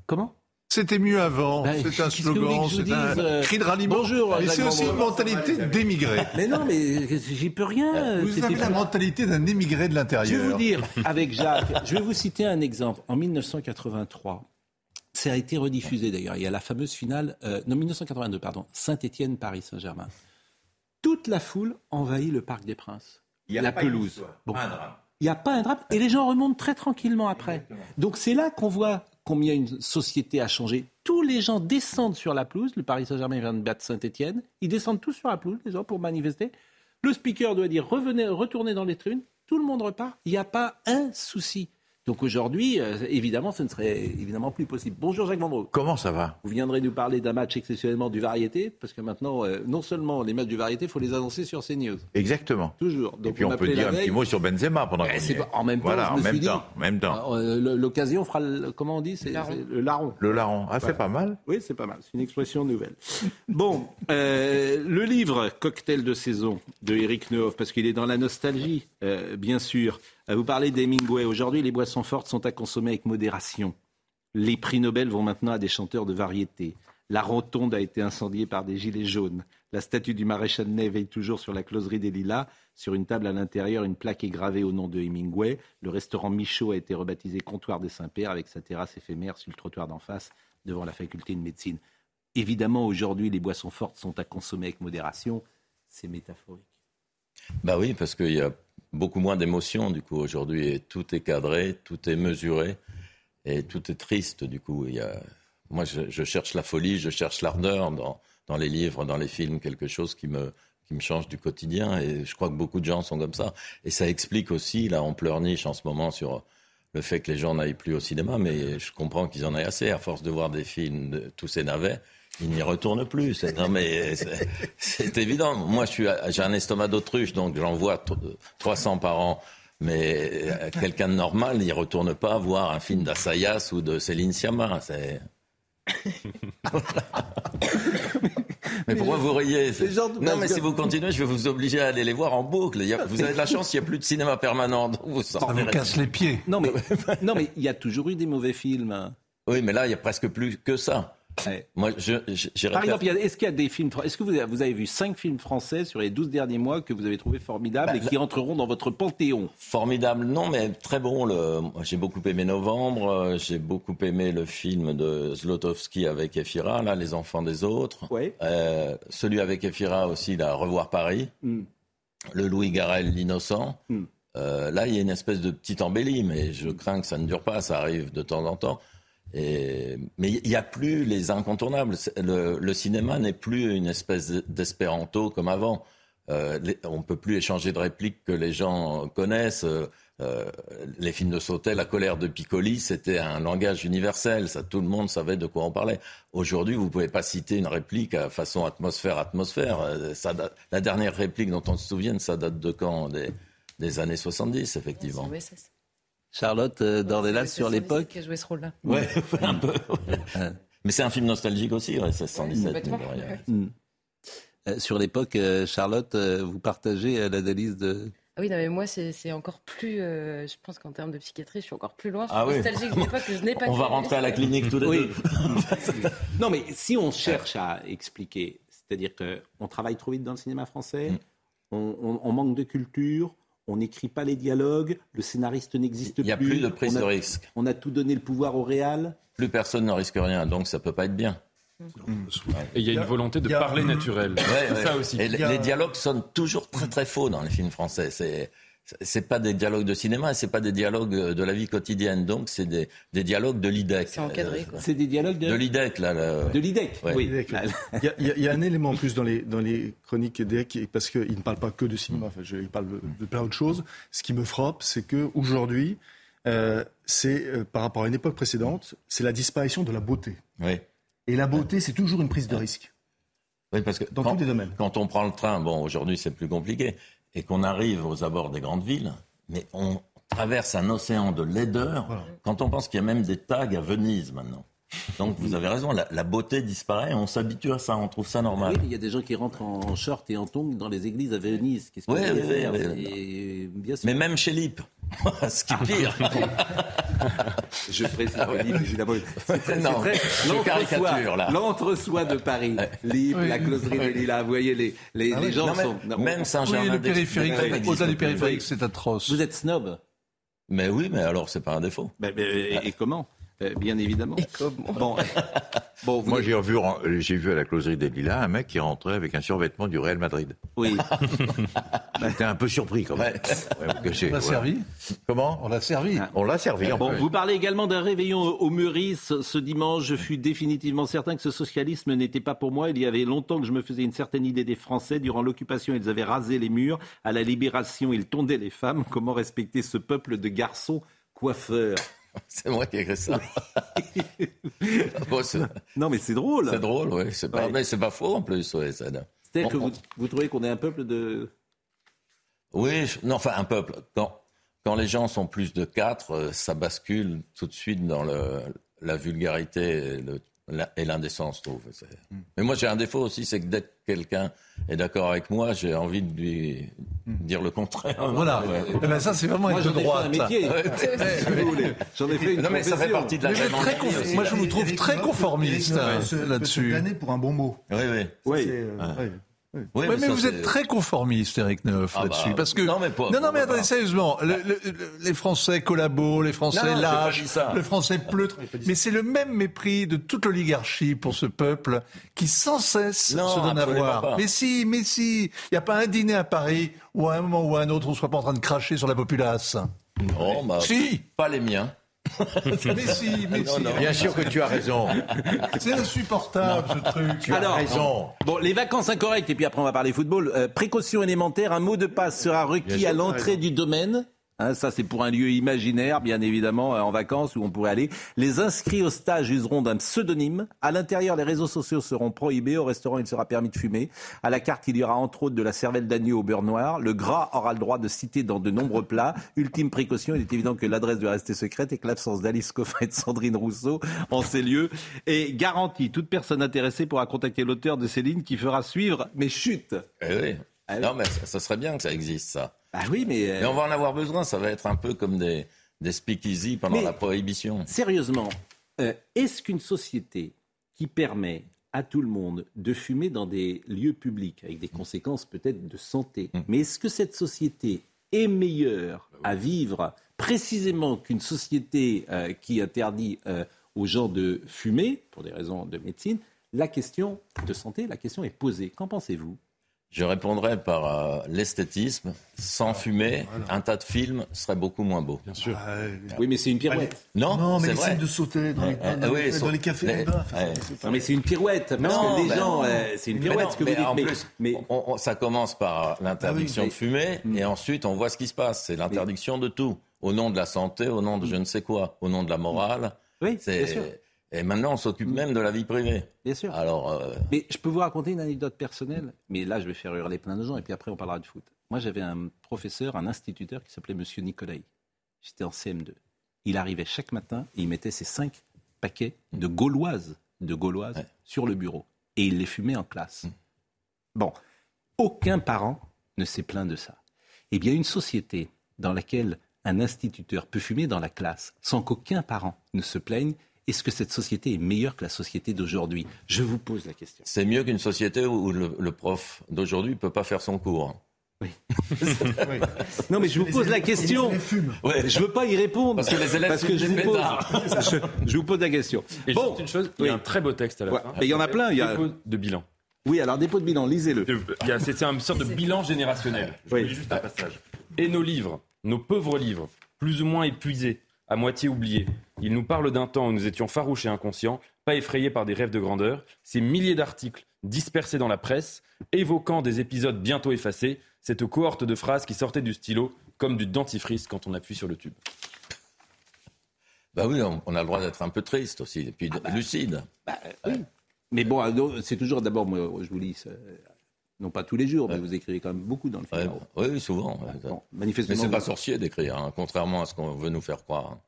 comment? C'était mieux avant. Bah, c'est un slogan, c'est un euh, cri de ralliement. bonjour, Mais c'est aussi une mentalité d'émigré. Mais non, mais j'y peux rien. Vous avez la mentalité d'un émigré de Je vais l'intérieur. vous dire, avec Jacques, je vais vous citer un exemple. En 1983, ça a été rediffusé d'ailleurs. Il y a la fameuse finale, euh, non 1982, pardon, Saint-Étienne-Paris Saint-Germain. Toute la foule envahit le Parc des Princes. Il y a la pas pelouse. histoire, Bon. pas un drame. Il n'y a pas un drame et les gens remontent très tranquillement après. Donc c'est là qu'on voit combien une société a changé. Tous les gens descendent sur la pelouse. Le Paris Saint-Germain vient de battre Saint-Etienne. Ils descendent tous sur la pelouse, les gens, pour manifester. Le speaker doit dire revenez, retournez dans les tribunes. Tout le monde repart. Il n'y a pas un souci. Donc aujourd'hui, euh, évidemment, ce ne serait évidemment plus possible. Bonjour Jacques Vendroux. Comment ça va? Vous viendrez nous parler d'un match exceptionnellement du variété, parce que maintenant, euh, non seulement les matchs du variété, il faut les annoncer sur CNews. Exactement. Toujours. Et puis on, peut dire un petit mot sur Benzema pendant Eh, qu'on c'est y est. pas- en même temps, Voilà, je en me même suis temps, même temps. Euh, L'occasion fera, le- comment on dit C'est le larron. Le larron, ah, c'est Voilà. pas mal. Oui, c'est pas mal. C'est une expression nouvelle. Bon, euh, le livre Cocktail de saison de Eric Nehoff, parce qu'il est dans la nostalgie, euh, bien sûr. Vous parlez d'Hemingway. Aujourd'hui, les boissons fortes sont à consommer avec modération. Les prix Nobel vont maintenant à des chanteurs de variété. La rotonde a été incendiée par des gilets jaunes. La statue du maréchal Ney veille toujours sur la closerie des Lilas. Sur une table à l'intérieur, une plaque est gravée au nom de Hemingway. Le restaurant Michaud a été rebaptisé Comptoir des Saints-Pères avec sa terrasse éphémère sur le trottoir d'en face devant la faculté de médecine. Évidemment, aujourd'hui, les boissons fortes sont à consommer avec modération. C'est métaphorique. Bah oui, parce qu'il y a beaucoup moins d'émotions du coup aujourd'hui et tout est cadré, tout est mesuré et tout est triste du coup. Moi, je, cherche la folie, je cherche l'ardeur dans, dans les livres, dans les films, quelque chose qui me, qui me change du quotidien et je crois que beaucoup de gens sont comme ça. Et ça explique aussi, là, on pleurniche en ce moment sur le fait que les gens n'aillent plus au cinéma, mais je comprends qu'ils en aient assez. À force de voir des films tous ces navets, ils n'y retournent plus. C'est- Non, mais c'est- évident. Moi, j'ai un estomac d'autruche, donc j'en vois t- 300 par an. Mais euh, quelqu'un de normal n'y retourne pas voir un film d'Assayas ou de Céline Sciamma. C'est... mais pourquoi vous riez? C'est- Non, mais si vous continuez, je vais vous obliger à aller les voir en boucle. Il vous avez de la chance, il n'y a plus de cinéma permanent. donc vous sortirez. les pieds. Non, mais non, mais il y a toujours eu des mauvais films. hein. Oui, mais là, il n'y a presque plus que ça. Ouais. Moi, je, je- j'irais Par exemple, est-ce qu'il y a des films Est-ce que vous avez, vous avez vu cinq films français sur les 12 derniers mois que vous avez trouvé formidables Bah, et qui entreront dans votre panthéon? Formidable, non, mais très bon. Le... J'ai beaucoup aimé Novembre, euh, j'ai beaucoup aimé le film de Zlotowski avec Efira, là, Les Enfants des Autres. Ouais. Euh, celui avec Efira aussi, là, Revoir Paris. Hmm. Le Louis Garrel, L'Innocent. Hmm. Euh, là, il y a une espèce de petite embellie, mais je crains que ça ne dure pas, ça arrive de temps en temps. Mais il n'y a plus les incontournables. Le, cinéma n'est plus une espèce d'espéranto comme avant. Euh, on ne peut plus échanger de répliques que les gens connaissent. Euh, euh, les films de Sautet, La colère de Piccoli, c'était un langage universel. Tout le monde savait de quoi on parlait. Aujourd'hui, vous ne pouvez pas citer une réplique à façon atmosphère, atmosphère. Ça date- la dernière réplique dont on se souvienne, ça date de quand? Des, des années 70, effectivement. Charlotte euh, Dornelas sur l'époque. qui a joué ce rôle-là. Ouais, un peu. Mais c'est un film nostalgique aussi, ouais, 1617. Complètement, mine de rien. ouais. Hmm. Euh, sur l'époque, euh, Charlotte, euh, vous partagez euh, l'analyse de. Ah oui, non, mais moi, c'est encore plus. euh, je pense qu'en termes de psychiatrie, je suis encore plus loin. Je suis Ah oui. nostalgique d'une époque que je n'ai pas On va rentrer à la clinique tous les Oui. non, mais si on cherche à expliquer, c'est-à-dire qu'on travaille trop vite dans le cinéma français, on, on- on manque de culture, on n'écrit pas les dialogues, le scénariste n'existe plus. Il n'y a plus de prise on a- de risque. On a tout donné le pouvoir au réal. Plus personne ne risque rien, donc ça peut pas être bien. Et il y a une volonté de parler naturel. Ouais, ça aussi. Et les, les dialogues sonnent toujours très très faux dans les films français. C'est c'est pas des dialogues de cinéma, c'est pas des dialogues de la vie quotidienne. Donc c'est des, des dialogues de l'IDEC. C'est encadré, quoi. C'est des dialogues de, De l'IDEC là. le- de l'IDEC. Ouais. Oui. Il y, a, il y a- il y a un élément en plus dans les, dans les chroniques d'EC, parce qu'il ne parle pas que de cinéma, enfin, je, il parle de, de plein d'autres choses. Ce qui me frappe, c'est qu'aujourd'hui, euh, c'est euh, par rapport à une époque précédente, c'est la disparition de la beauté. Oui. Et la beauté, c'est toujours une prise de risque. Oui, parce que Dans quand, tous les domaines. quand on prend le train, bon, aujourd'hui c'est plus compliqué, et qu'on arrive aux abords des grandes villes, mais on traverse un océan de laideur quand on pense qu'il y a même des tags à Venise maintenant. Donc vous avez raison, la, la beauté disparaît, on s'habitue à ça, on trouve ça normal. Oui, il y a des gens qui rentrent en short et en tongs dans les églises à Venise. Qu'est-ce qu'ils Oui, oui, faire oui, oui. Et bien sûr. Mais même chez Lip, ce qui est pire. Je précise Ah ouais. Lip, évidemment. C'est très- Non, c'est très- je l'entre-soi- caricature, là. L'entre-soi de Paris. Lip, Oui. la closerie Oui. des Lilas. Vous voyez, les, les, Ah les gens Non, mais sont. même Saint-Germain Oui, le périphérique, au-delà du périphérique, c'est atroce. Vous êtes snob Mais oui, mais alors c'est pas un défaut. Et, et comment? Euh, Bien évidemment. Bon, bon vous Moi, j'ai vu, j'ai vu à la closerie des Lilas un mec qui rentrait avec un survêtement du Real Madrid. Oui. J'étais un peu surpris quand même. Ouais, On l'a voilà. servi Comment On l'a servi. On l'a servi. en Bon, plus. vous parlez également d'un réveillon au Meurice ce dimanche. Je fus définitivement certain que ce socialisme n'était pas pour moi. Il y avait longtemps que je me faisais une certaine idée des Français. Durant l'occupation, ils avaient rasé les murs. À la libération, ils tondaient les femmes. Comment respecter ce peuple de garçons coiffeurs? C'est moi qui ai écrit ça. Bon, c'est Non, mais c'est drôle. c'est drôle, oui. C'est pas, Ouais. mais c'est pas faux en plus. Ouais, C'est-à-dire que vous, vous trouvez qu'on est un peuple de... Oui, je- non, enfin un peuple. Quand, quand les gens sont plus de quatre, euh, ça bascule tout de suite dans le, la vulgarité et, le- et l'indécence, je trouve. C'est- Mais moi, j'ai un défaut aussi, c'est que dès que quelqu'un est d'accord avec moi, j'ai envie de lui dire le contraire. Voilà. Ouais. Eh ben, ça, c'est vraiment Moi, être j'en de ai fait droite. un métier. J'en ai fait une Non, mais ça fait partie de la très aussi. Moi, je vous trouve très conformiste peut là-dessus. planer pour un bon mot. Oui, oui. Oui. Oui, Ouais, mais ça, vous êtes très conformiste, Eric Neuf, Ah là-dessus. bah, parce que... non, mais pas- non, non, mais pas- attendez, sérieusement, le- le- le- les Français collabos, les Français Non, ça. le Français pleutre. Mais c'est le même mépris de toute l'oligarchie pour ce peuple qui sans cesse Non, se donne à voir. pas. Mais si, mais si, il n'y a pas un dîner à Paris où à un moment ou à un autre on ne soit pas en train de cracher sur la populace. Oh, bah, Si. Pas les miens. Mais si, mais Non, si. non. Bien sûr que tu as raison. C'est insupportable ce truc. Tu as Alors, raison. Bon, les vacances incorrectes, et puis après on va parler football. Euh, précaution élémentaire, un mot de passe sera requis à l'entrée du domaine. Hein, ça, c'est pour un lieu imaginaire, bien évidemment, euh, en vacances où on pourrait aller. Les inscrits au stage useront d'un pseudonyme. À l'intérieur, les réseaux sociaux seront prohibés. Au restaurant, il sera permis de fumer. À la carte, il y aura entre autres de la cervelle d'agneau au beurre noir. Le gras aura le droit de citer dans de nombreux plats. Ultime précaution, il est évident que l'adresse doit rester secrète et que l'absence d'Alice Coffin et de Sandrine Rousseau en ces lieux est garantie. Toute personne intéressée pourra contacter l'auteur de ces lignes qui fera suivre mes chutes. Eh. Ah oui. Non, mais ça, ça serait bien que ça existe, ça. Ah oui, mais... euh, Mais on va en avoir besoin. Ça va être un peu comme des, des speakeasy pendant Mais- la prohibition. Sérieusement, euh, est-ce qu'une société qui permet à tout le monde de fumer dans des lieux publics, avec des conséquences peut-être de santé, Mm. mais est-ce que cette société est meilleure Bah à vivre précisément qu'une société euh, qui interdit aux gens de fumer, pour des raisons de médecine? La question de santé, la question est posée. Qu'en pensez-vous? Je répondrai par euh, l'esthétisme. Sans fumer, un tas de films serait beaucoup moins beau. Bien sûr. Oui, mais c'est une pirouette. Non, Non, mais c'est de sauter dans les, Euh, dans euh, les- oui, dans saut- les cafés, les-. Non, mais c'est une pirouette, parce Non, que les ben gens, non. euh, c'est une Mais pirouette non, ce que mais vous dites. en mais- plus, mais on- on- ça commence par l'interdiction Ah oui, de fumer, et ensuite on voit ce qui se passe. C'est l'interdiction de tout, au nom de la santé, au nom de je ne sais quoi, au nom de la morale. Oui, bien sûr. Et maintenant, on s'occupe même de la vie privée. Bien sûr. Alors, euh, Mais je peux vous raconter une anecdote personnelle, mais là je vais faire hurler plein de gens et puis après on parlera de foot. Moi j'avais un professeur, un instituteur qui s'appelait Monsieur Nicolai. j'étais en CM2. Il arrivait chaque matin et il mettait ses cinq paquets de gauloises, de gauloises sur le bureau. Et il les fumait en classe. Bon, aucun parent ne s'est plaint de ça. Eh bien, une société dans laquelle un instituteur peut fumer dans la classe sans qu'aucun parent ne se plaigne, est-ce que cette société est meilleure que la société d'aujourd'hui? Je vous pose la question. C'est mieux qu'une société où le, le prof d'aujourd'hui ne peut pas faire son cours. Non, mais je vous pose la question. Ouais. Je veux pas y répondre. Parce que les élèves Parce que je vous, pose, je, je vous pose la question. Et Bon, juste une chose, il y a un très beau texte à la Ouais, fin. mais il y en a plein, il y a- Dépôt de bilan. Oui, alors dépôt de bilan, lisez-le. Il y a- C'est une sorte de bilan générationnel. Je Oui. vous lis juste un passage. Et nos livres, nos pauvres livres, plus ou moins épuisés, à moitié oubliés. Ils nous parlent d'un temps où nous étions farouches et inconscients, pas effrayés par des rêves de grandeur. Ces milliers d'articles dispersés dans la presse, évoquant des épisodes bientôt effacés, cette cohorte de phrases qui sortaient du stylo comme du dentifrice quand on appuie sur le tube. Bah oui, on, on a le droit d'être un peu triste aussi, et puis lucide. Mais bon, c'est toujours d'abord, moi, je vous lis, non pas tous les jours, mais vous écrivez quand même beaucoup dans le Figaro. oui, oui, souvent. Bon, manifestement, Mais c'est pas vous- sorcier d'écrire, hein, contrairement à ce qu'on veut nous faire croire. hein.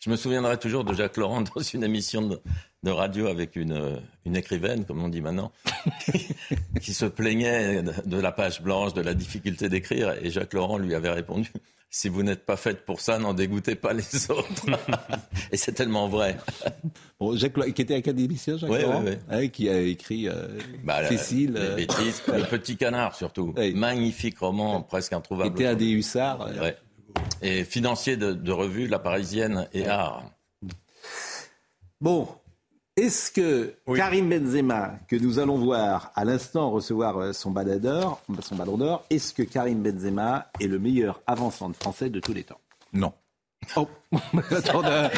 Je me souviendrai toujours de Jacques Laurent dans une émission de, de radio avec une, euh, une écrivaine, comme on dit maintenant, qui se plaignait de, de la page blanche, de la difficulté d'écrire, et Jacques Laurent lui avait répondu si vous n'êtes pas faite pour ça, n'en dégoûtez pas les autres. et c'est tellement vrai. Bon, Jacques qui était académicien, Jacques Laurent, ouais, hein, qui a écrit euh, Bah, Cécile, les euh, bêtises, le petit canard surtout, magnifique roman, presque qui introuvable. était un des hussards. Ouais. Et financier de, de revue La Parisienne et Art. Bon, est-ce que Karim Benzema, que nous allons voir à l'instant recevoir euh, son ballon d'or, son ballon d'or, est-ce que Karim Benzema est le meilleur avançant de français de tous les temps? Non. Oh, attendez,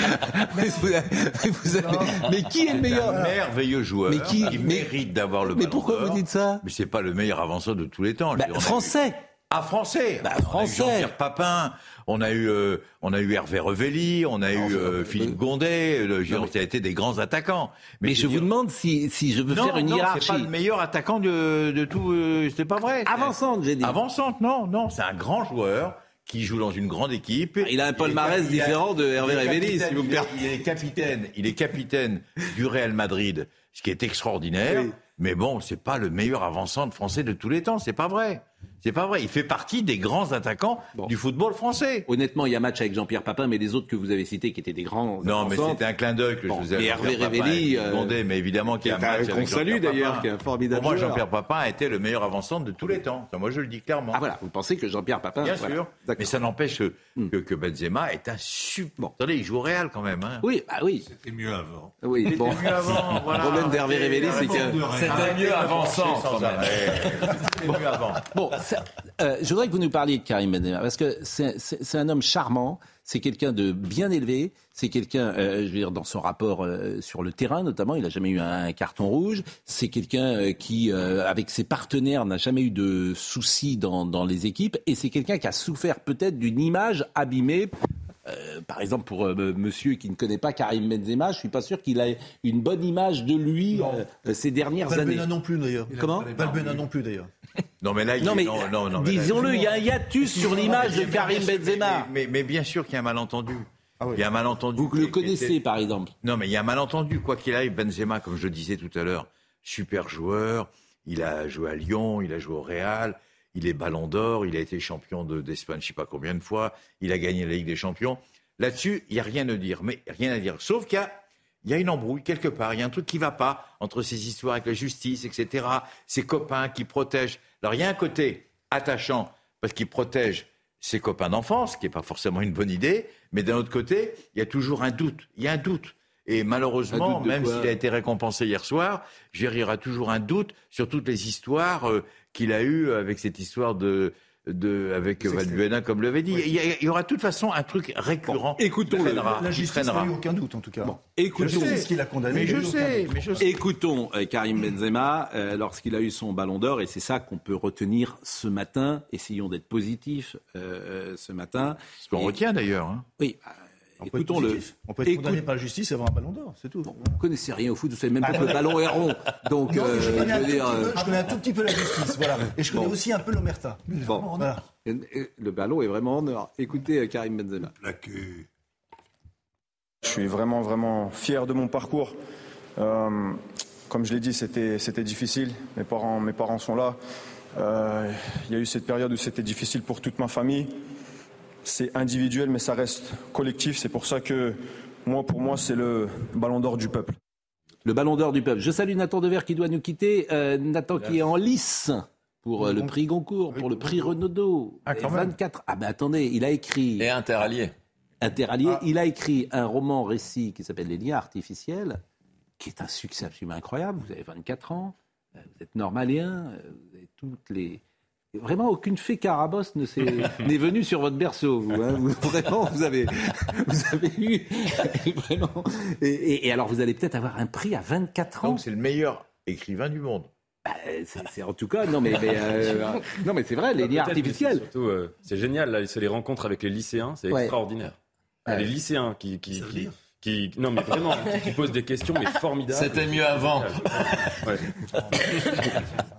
mais, vous- mais vous avez- mais qui est le meilleur un merveilleux joueur Mais qui- mérite d'avoir le mais pourquoi vous dites ça? Mais c'est pas le meilleur avanceur de tous les temps. Bah, Français. Ah, français. Bah, français. Jean-Pierre Papin, on a eu, euh, on a eu Hervé Revelli, on a eu euh, Philippe Gondet, le, ça a été des grands attaquants. Mais je vous demande si, si je veux non, faire une non, hiérarchie. c'est pas le meilleur attaquant de, de tout. euh, c'est pas vrai. Avançante, j'ai dit. Avançante, non, non. C'est un grand joueur qui joue dans une grande équipe. Il a un palmarès différent de Hervé Revelli, si vous me il est- permettez. Il est capitaine, il est capitaine du Real Madrid, ce qui est extraordinaire. Mais bon, c'est pas le meilleur avançant de français de tous les temps. C'est pas vrai. C'est pas vrai. Il fait partie des grands attaquants du football français. Honnêtement, il y a match avec Jean-Pierre Papin, mais les autres que vous avez cités qui étaient des grands. Non, mais c'était un clin d'œil que Bon, je vous ai et Hervé Révelli, euh, demandé, mais évidemment qu'il y a un qui est un- match qu'on salue d'ailleurs, qui est un formidable Pour moi. Jean-Pierre Papin a été le meilleur avançant de tous les temps. Enfin, moi, je le dis clairement. Ah voilà, vous pensez que Jean-Pierre Papin. Bien voilà. sûr. Mais ça n'empêche que, que Benzema est un super. Attendez, il joue au Real quand même. Hein. Oui, ah oui. C'était mieux avant. Oui, C'était bon. mieux avant. Voilà. Le problème d'Hervé Révélé, c'est que. C'était mieux même. C'était mieux avant. Bon, euh, je voudrais que vous nous parliez de Karim Benzema, parce que c'est un homme charmant, c'est quelqu'un de bien élevé, c'est quelqu'un, euh, je veux dire, dans son rapport euh, sur le terrain notamment, il n'a jamais eu un, carton rouge, c'est quelqu'un euh, qui, euh, avec ses partenaires, n'a jamais eu de soucis dans, dans les équipes, et c'est quelqu'un qui a souffert peut-être d'une image abîmée. Euh, par exemple, pour euh, monsieur qui ne connaît pas Karim Benzema, je suis pas sûr qu'il a une bonne image de lui euh, ces dernières années. Valbuena non plus d'ailleurs. Comment Valbuena non plus d'ailleurs. Non, mais là, il Non, mais, non, non, non, mais là- disons-le, il y a un hiatus sur l'image de Karim Benzema. Mais, mais- mais bien sûr qu'il y a un malentendu. Il y a un malentendu. Vous le connaissez, par exemple Non, mais il y a un malentendu. Quoi qu'il arrive, Benzema, comme je le disais tout à l'heure, super joueur. Il a joué à Lyon, il a joué au Real, il est ballon d'or, il a été champion de- d'Espagne, je sais pas combien de fois, il a gagné la Ligue des Champions. Là-dessus, il n'y a rien à dire, mais rien à dire. Sauf qu'il y a, il y a une embrouille quelque part, il y a un truc qui va pas entre ces histoires avec la justice, etc., ses copains qui protègent. Alors il y a un côté attachant, parce qu'il protège ses copains d'enfance, ce qui n'est pas forcément une bonne idée, mais d'un autre côté, il y a toujours un doute. Il y a un doute. Et malheureusement, même s'il a été récompensé hier soir, il y aura toujours un doute sur toutes les histoires euh, qu'il a eues avec cette histoire de, de avec Valbuena, comme l'avait dit. Il, y a- il y aura de toute façon un truc récurrent. écoutons-le. qui traînera, La justice traînera. n'a eu aucun doute en tout cas. écoutons. La justice qui l'a condamné. Mais je sais, mais je sais. Écoutons euh, Karim Benzema euh, lorsqu'il a eu son ballon d'or, et c'est ça qu'on peut retenir ce matin. Essayons d'être positifs euh, ce matin. Ce qu'on Et- retient d'ailleurs. hein. Oui, bah, Écoutons-le. On peut être condamné par la justice et avoir un ballon d'or, c'est tout. Vous ne connaissez rien au foot, vous savez même pas que le ballon est rond. Donc, Non, mais je, euh, connais un je veux tout dire, petit peu- euh, je connais un tout petit peu la justice, voilà. Et je connais Bon. aussi un peu l'omerta. Bon. Voilà. Le ballon est vraiment en or. Écoutez euh, Karim Benzema. Je suis vraiment, vraiment fier de mon parcours. Euh, comme je l'ai dit, c'était, c'était difficile. Mes parents, mes parents sont là. Euh, Il y a eu cette période où c'était difficile pour toute ma famille. C'est individuel, mais ça reste collectif. C'est pour ça que moi, pour moi, c'est le ballon d'or du peuple. Le ballon d'or du peuple. Je salue Nathan Dever qui doit nous quitter. Euh, Nathan qui est en lice pour euh, le prix Goncourt, pour le prix Renaudot. Ah, quand Et même. 24. Ah ben attendez, il a écrit. Et interallié. Interallié. Ah. Il a écrit un roman récit qui s'appelle Les liens artificiels, qui est un succès absolument incroyable. Vous avez 24 ans, euh, vous êtes normalien, vous avez toutes les. Vraiment, aucune fée carabosse ne s'est- n'est venue sur votre berceau. Vous, hein. Vous- vraiment, vous avez, vous avez eu vraiment. Et, et- et alors, vous allez peut-être avoir un prix à 24 ans. Donc c'est le meilleur écrivain du monde. Bah, c'est c'est en tout cas, non mais, mais, euh, non mais c'est vrai, les liens artificiels. surtout, euh, c'est génial, là, c'est les rencontres avec les lycéens, c'est Ouais. extraordinaire. Ouais. Les lycéens qui, qui, qui, qui- non mais vraiment, qui, qui posent des questions, mais formidables. C'était mieux avant. Ouais.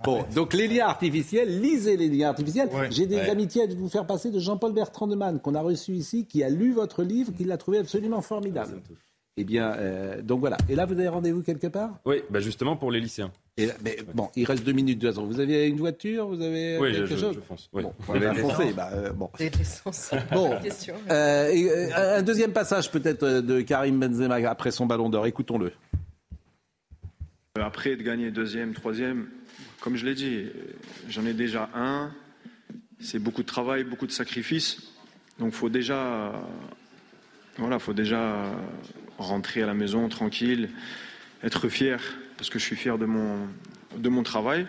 Bon, donc les liens artificiels, lisez les liens artificiels. J'ai des Ouais. amitiés à vous faire passer de Jean-Paul Bertrand de Man, qu'on a reçu ici, qui a lu votre livre, qui l'a trouvé absolument formidable. Eh bien, euh, donc voilà. Et là, vous avez rendez-vous quelque part? Oui, bah justement pour les lycéens. Et là- mais bon, il reste deux minutes de façon. Vous avez une voiture? Vous avez Oui, quelque je- chose? je fonce, oui. Bon, vous avez foncé, bah, euh, bon. Bon, Question. Euh, et, euh, un deuxième passage peut-être de Karim Benzema après son ballon d'or. Écoutons-le. Après, de gagner deuxième, troisième, comme je l'ai dit, j'en ai déjà un. C'est beaucoup de travail, beaucoup de sacrifices. Donc, faut déjà, voilà, faut déjà rentrer à la maison tranquille, être fier, parce que je suis fier de mon, de mon travail.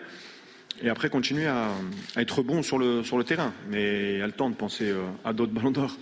Et après, continuer à, être bon sur le, sur le terrain. Mais il le temps de penser euh, à d'autres ballons d'or.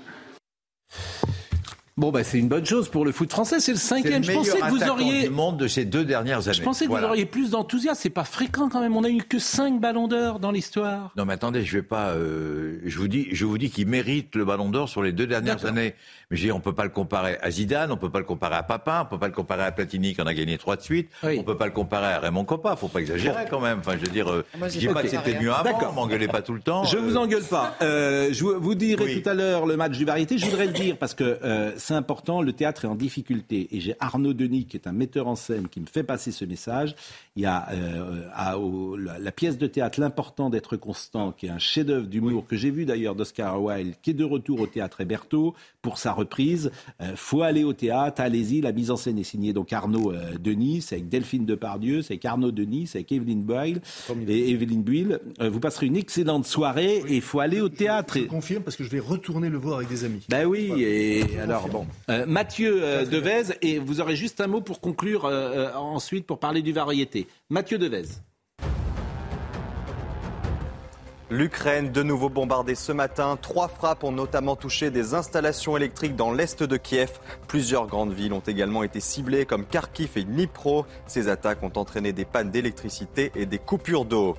Bon, bah, c'est une bonne chose pour le foot français. C'est le cinquième. Je pensais que vous attaquant auriez. du monde de ces deux dernières années. Je pensais que Voilà. vous auriez plus d'enthousiasme. C'est pas fréquent quand même. On a eu que 5 ballons d'or dans l'histoire. Non mais attendez, je vais pas. euh, je vous dis, je vous dis qu'il mérite le Ballon d'Or sur les deux dernières années. Mais je dis, on peut pas le comparer à Zidane, on peut pas le comparer à Papin, on peut pas le comparer à Platini qui en a gagné trois de suite. On peut pas le comparer à Raymond Coppa. Faut pas exagérer quand même. Enfin, je veux dire, euh, Moi, je j'ai dis pas pas que c'était mieux avant. D'accord. M'engueulez pas tout le temps. Je euh, vous engueule pas. Euh, je vous- vous dirai Oui. tout à l'heure le match du variété. Je voudrais le dire parce que euh, c'est important. Le théâtre est en difficulté et j'ai Arnaud Denis qui est un metteur en scène qui me fait passer ce message. Il y a euh, à- au- la, la pièce de théâtre L'important d'être constant, qui est un chef-d'œuvre d'humour que j'ai vu d'ailleurs d'Oscar Wilde, qui est de retour au théâtre Héberto pour sa reprise. Euh, faut aller au théâtre, allez-y. La mise en scène est signée donc Arnaud euh, Denis, c'est avec Delphine Depardieu, c'est avec Arnaud Denis, c'est avec Evelyne Boyle et Evelyne Buil. Euh, vous passerez une excellente soirée et il faut aller au théâtre. Je confirme parce que je vais retourner le voir avec des amis. Ben oui, et alors bon. Euh, Mathieu euh, Devez, et vous aurez juste un mot pour conclure euh, euh, ensuite pour parler du variété. Mathieu Devez. L'Ukraine, de nouveau bombardée ce matin. Trois frappes ont notamment touché des installations électriques dans l'est de Kiev. Plusieurs grandes villes ont également été ciblées comme Kharkiv et Dnipro. Ces attaques ont entraîné des pannes d'électricité et des coupures d'eau.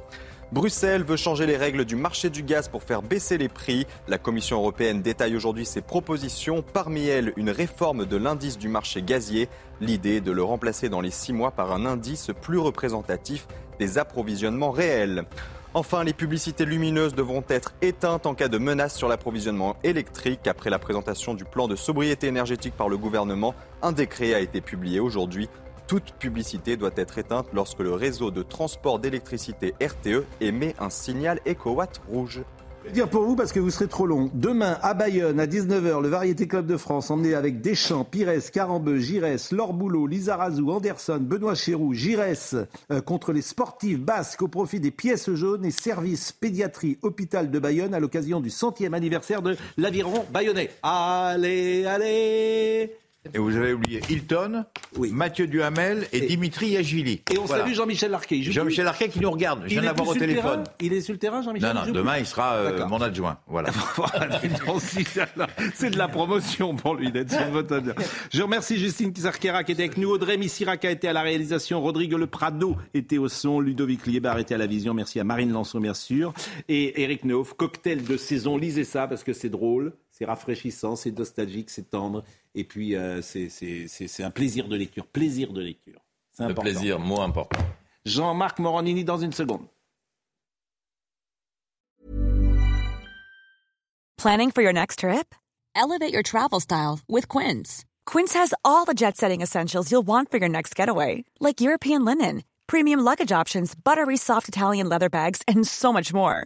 Bruxelles veut changer les règles du marché du gaz pour faire baisser les prix. La Commission européenne détaille aujourd'hui ses propositions. Parmi elles, une réforme de l'indice du marché gazier. L'idée de le remplacer dans les six mois par un indice plus représentatif des approvisionnements réels. Enfin, les publicités lumineuses devront être éteintes en cas de menace sur l'approvisionnement électrique. Après la présentation du plan de sobriété énergétique par le gouvernement, un décret a été publié aujourd'hui. Toute publicité doit être éteinte lorsque le réseau de transport d'électricité RTE émet un signal éco-watt rouge. Je vais dire pour vous parce que vous serez trop long. Demain à Bayonne à 19h, le Variété Club de France emmené avec Deschamps, Pires, Carambeu, Giresse, Laure Boulot, Lisa Razou, Anderson, Benoît Chéroux, Giresse euh, contre les sportifs basques au profit des pièces jaunes et service pédiatrie hôpital de Bayonne à l'occasion du centième anniversaire de l'aviron bayonnais. Allez, allez Et vous avez oublié Hilton, Mathieu Duhamel et, Dimitri Yachvili. Et on Voilà. salue Jean-Michel Larquet. Jean-Michel Larquet qui nous regarde. Je viens de l'avoir au téléphone. Il est sur le terrain, Jean-Michel Non, non, demain il sera euh, mon adjoint. Voilà. C'est de la promotion pour lui d'être sur votre adjoint. Je remercie Justine Kizarkera qui était avec nous, Audrey Missirac a été à la réalisation, Rodrigue Le Prado était au son, Ludovic Liebar était à la vision, merci à Marine Lançon bien sûr, et Eric Neuf, cocktail de saison, lisez ça parce que c'est drôle, c'est rafraîchissant, c'est nostalgique, c'est tendre, Et puis, euh, c'est- c'est c'est un plaisir de lecture. Plaisir de lecture. C'est Le important. plaisir, mot important. Jean-Marc Morandini dans une seconde. Planning for your next trip? Elevate your travel style with Quince. Quince has all the jet setting essentials you'll want for your next getaway, like European linen, premium luggage options, buttery soft Italian leather bags, and so much more.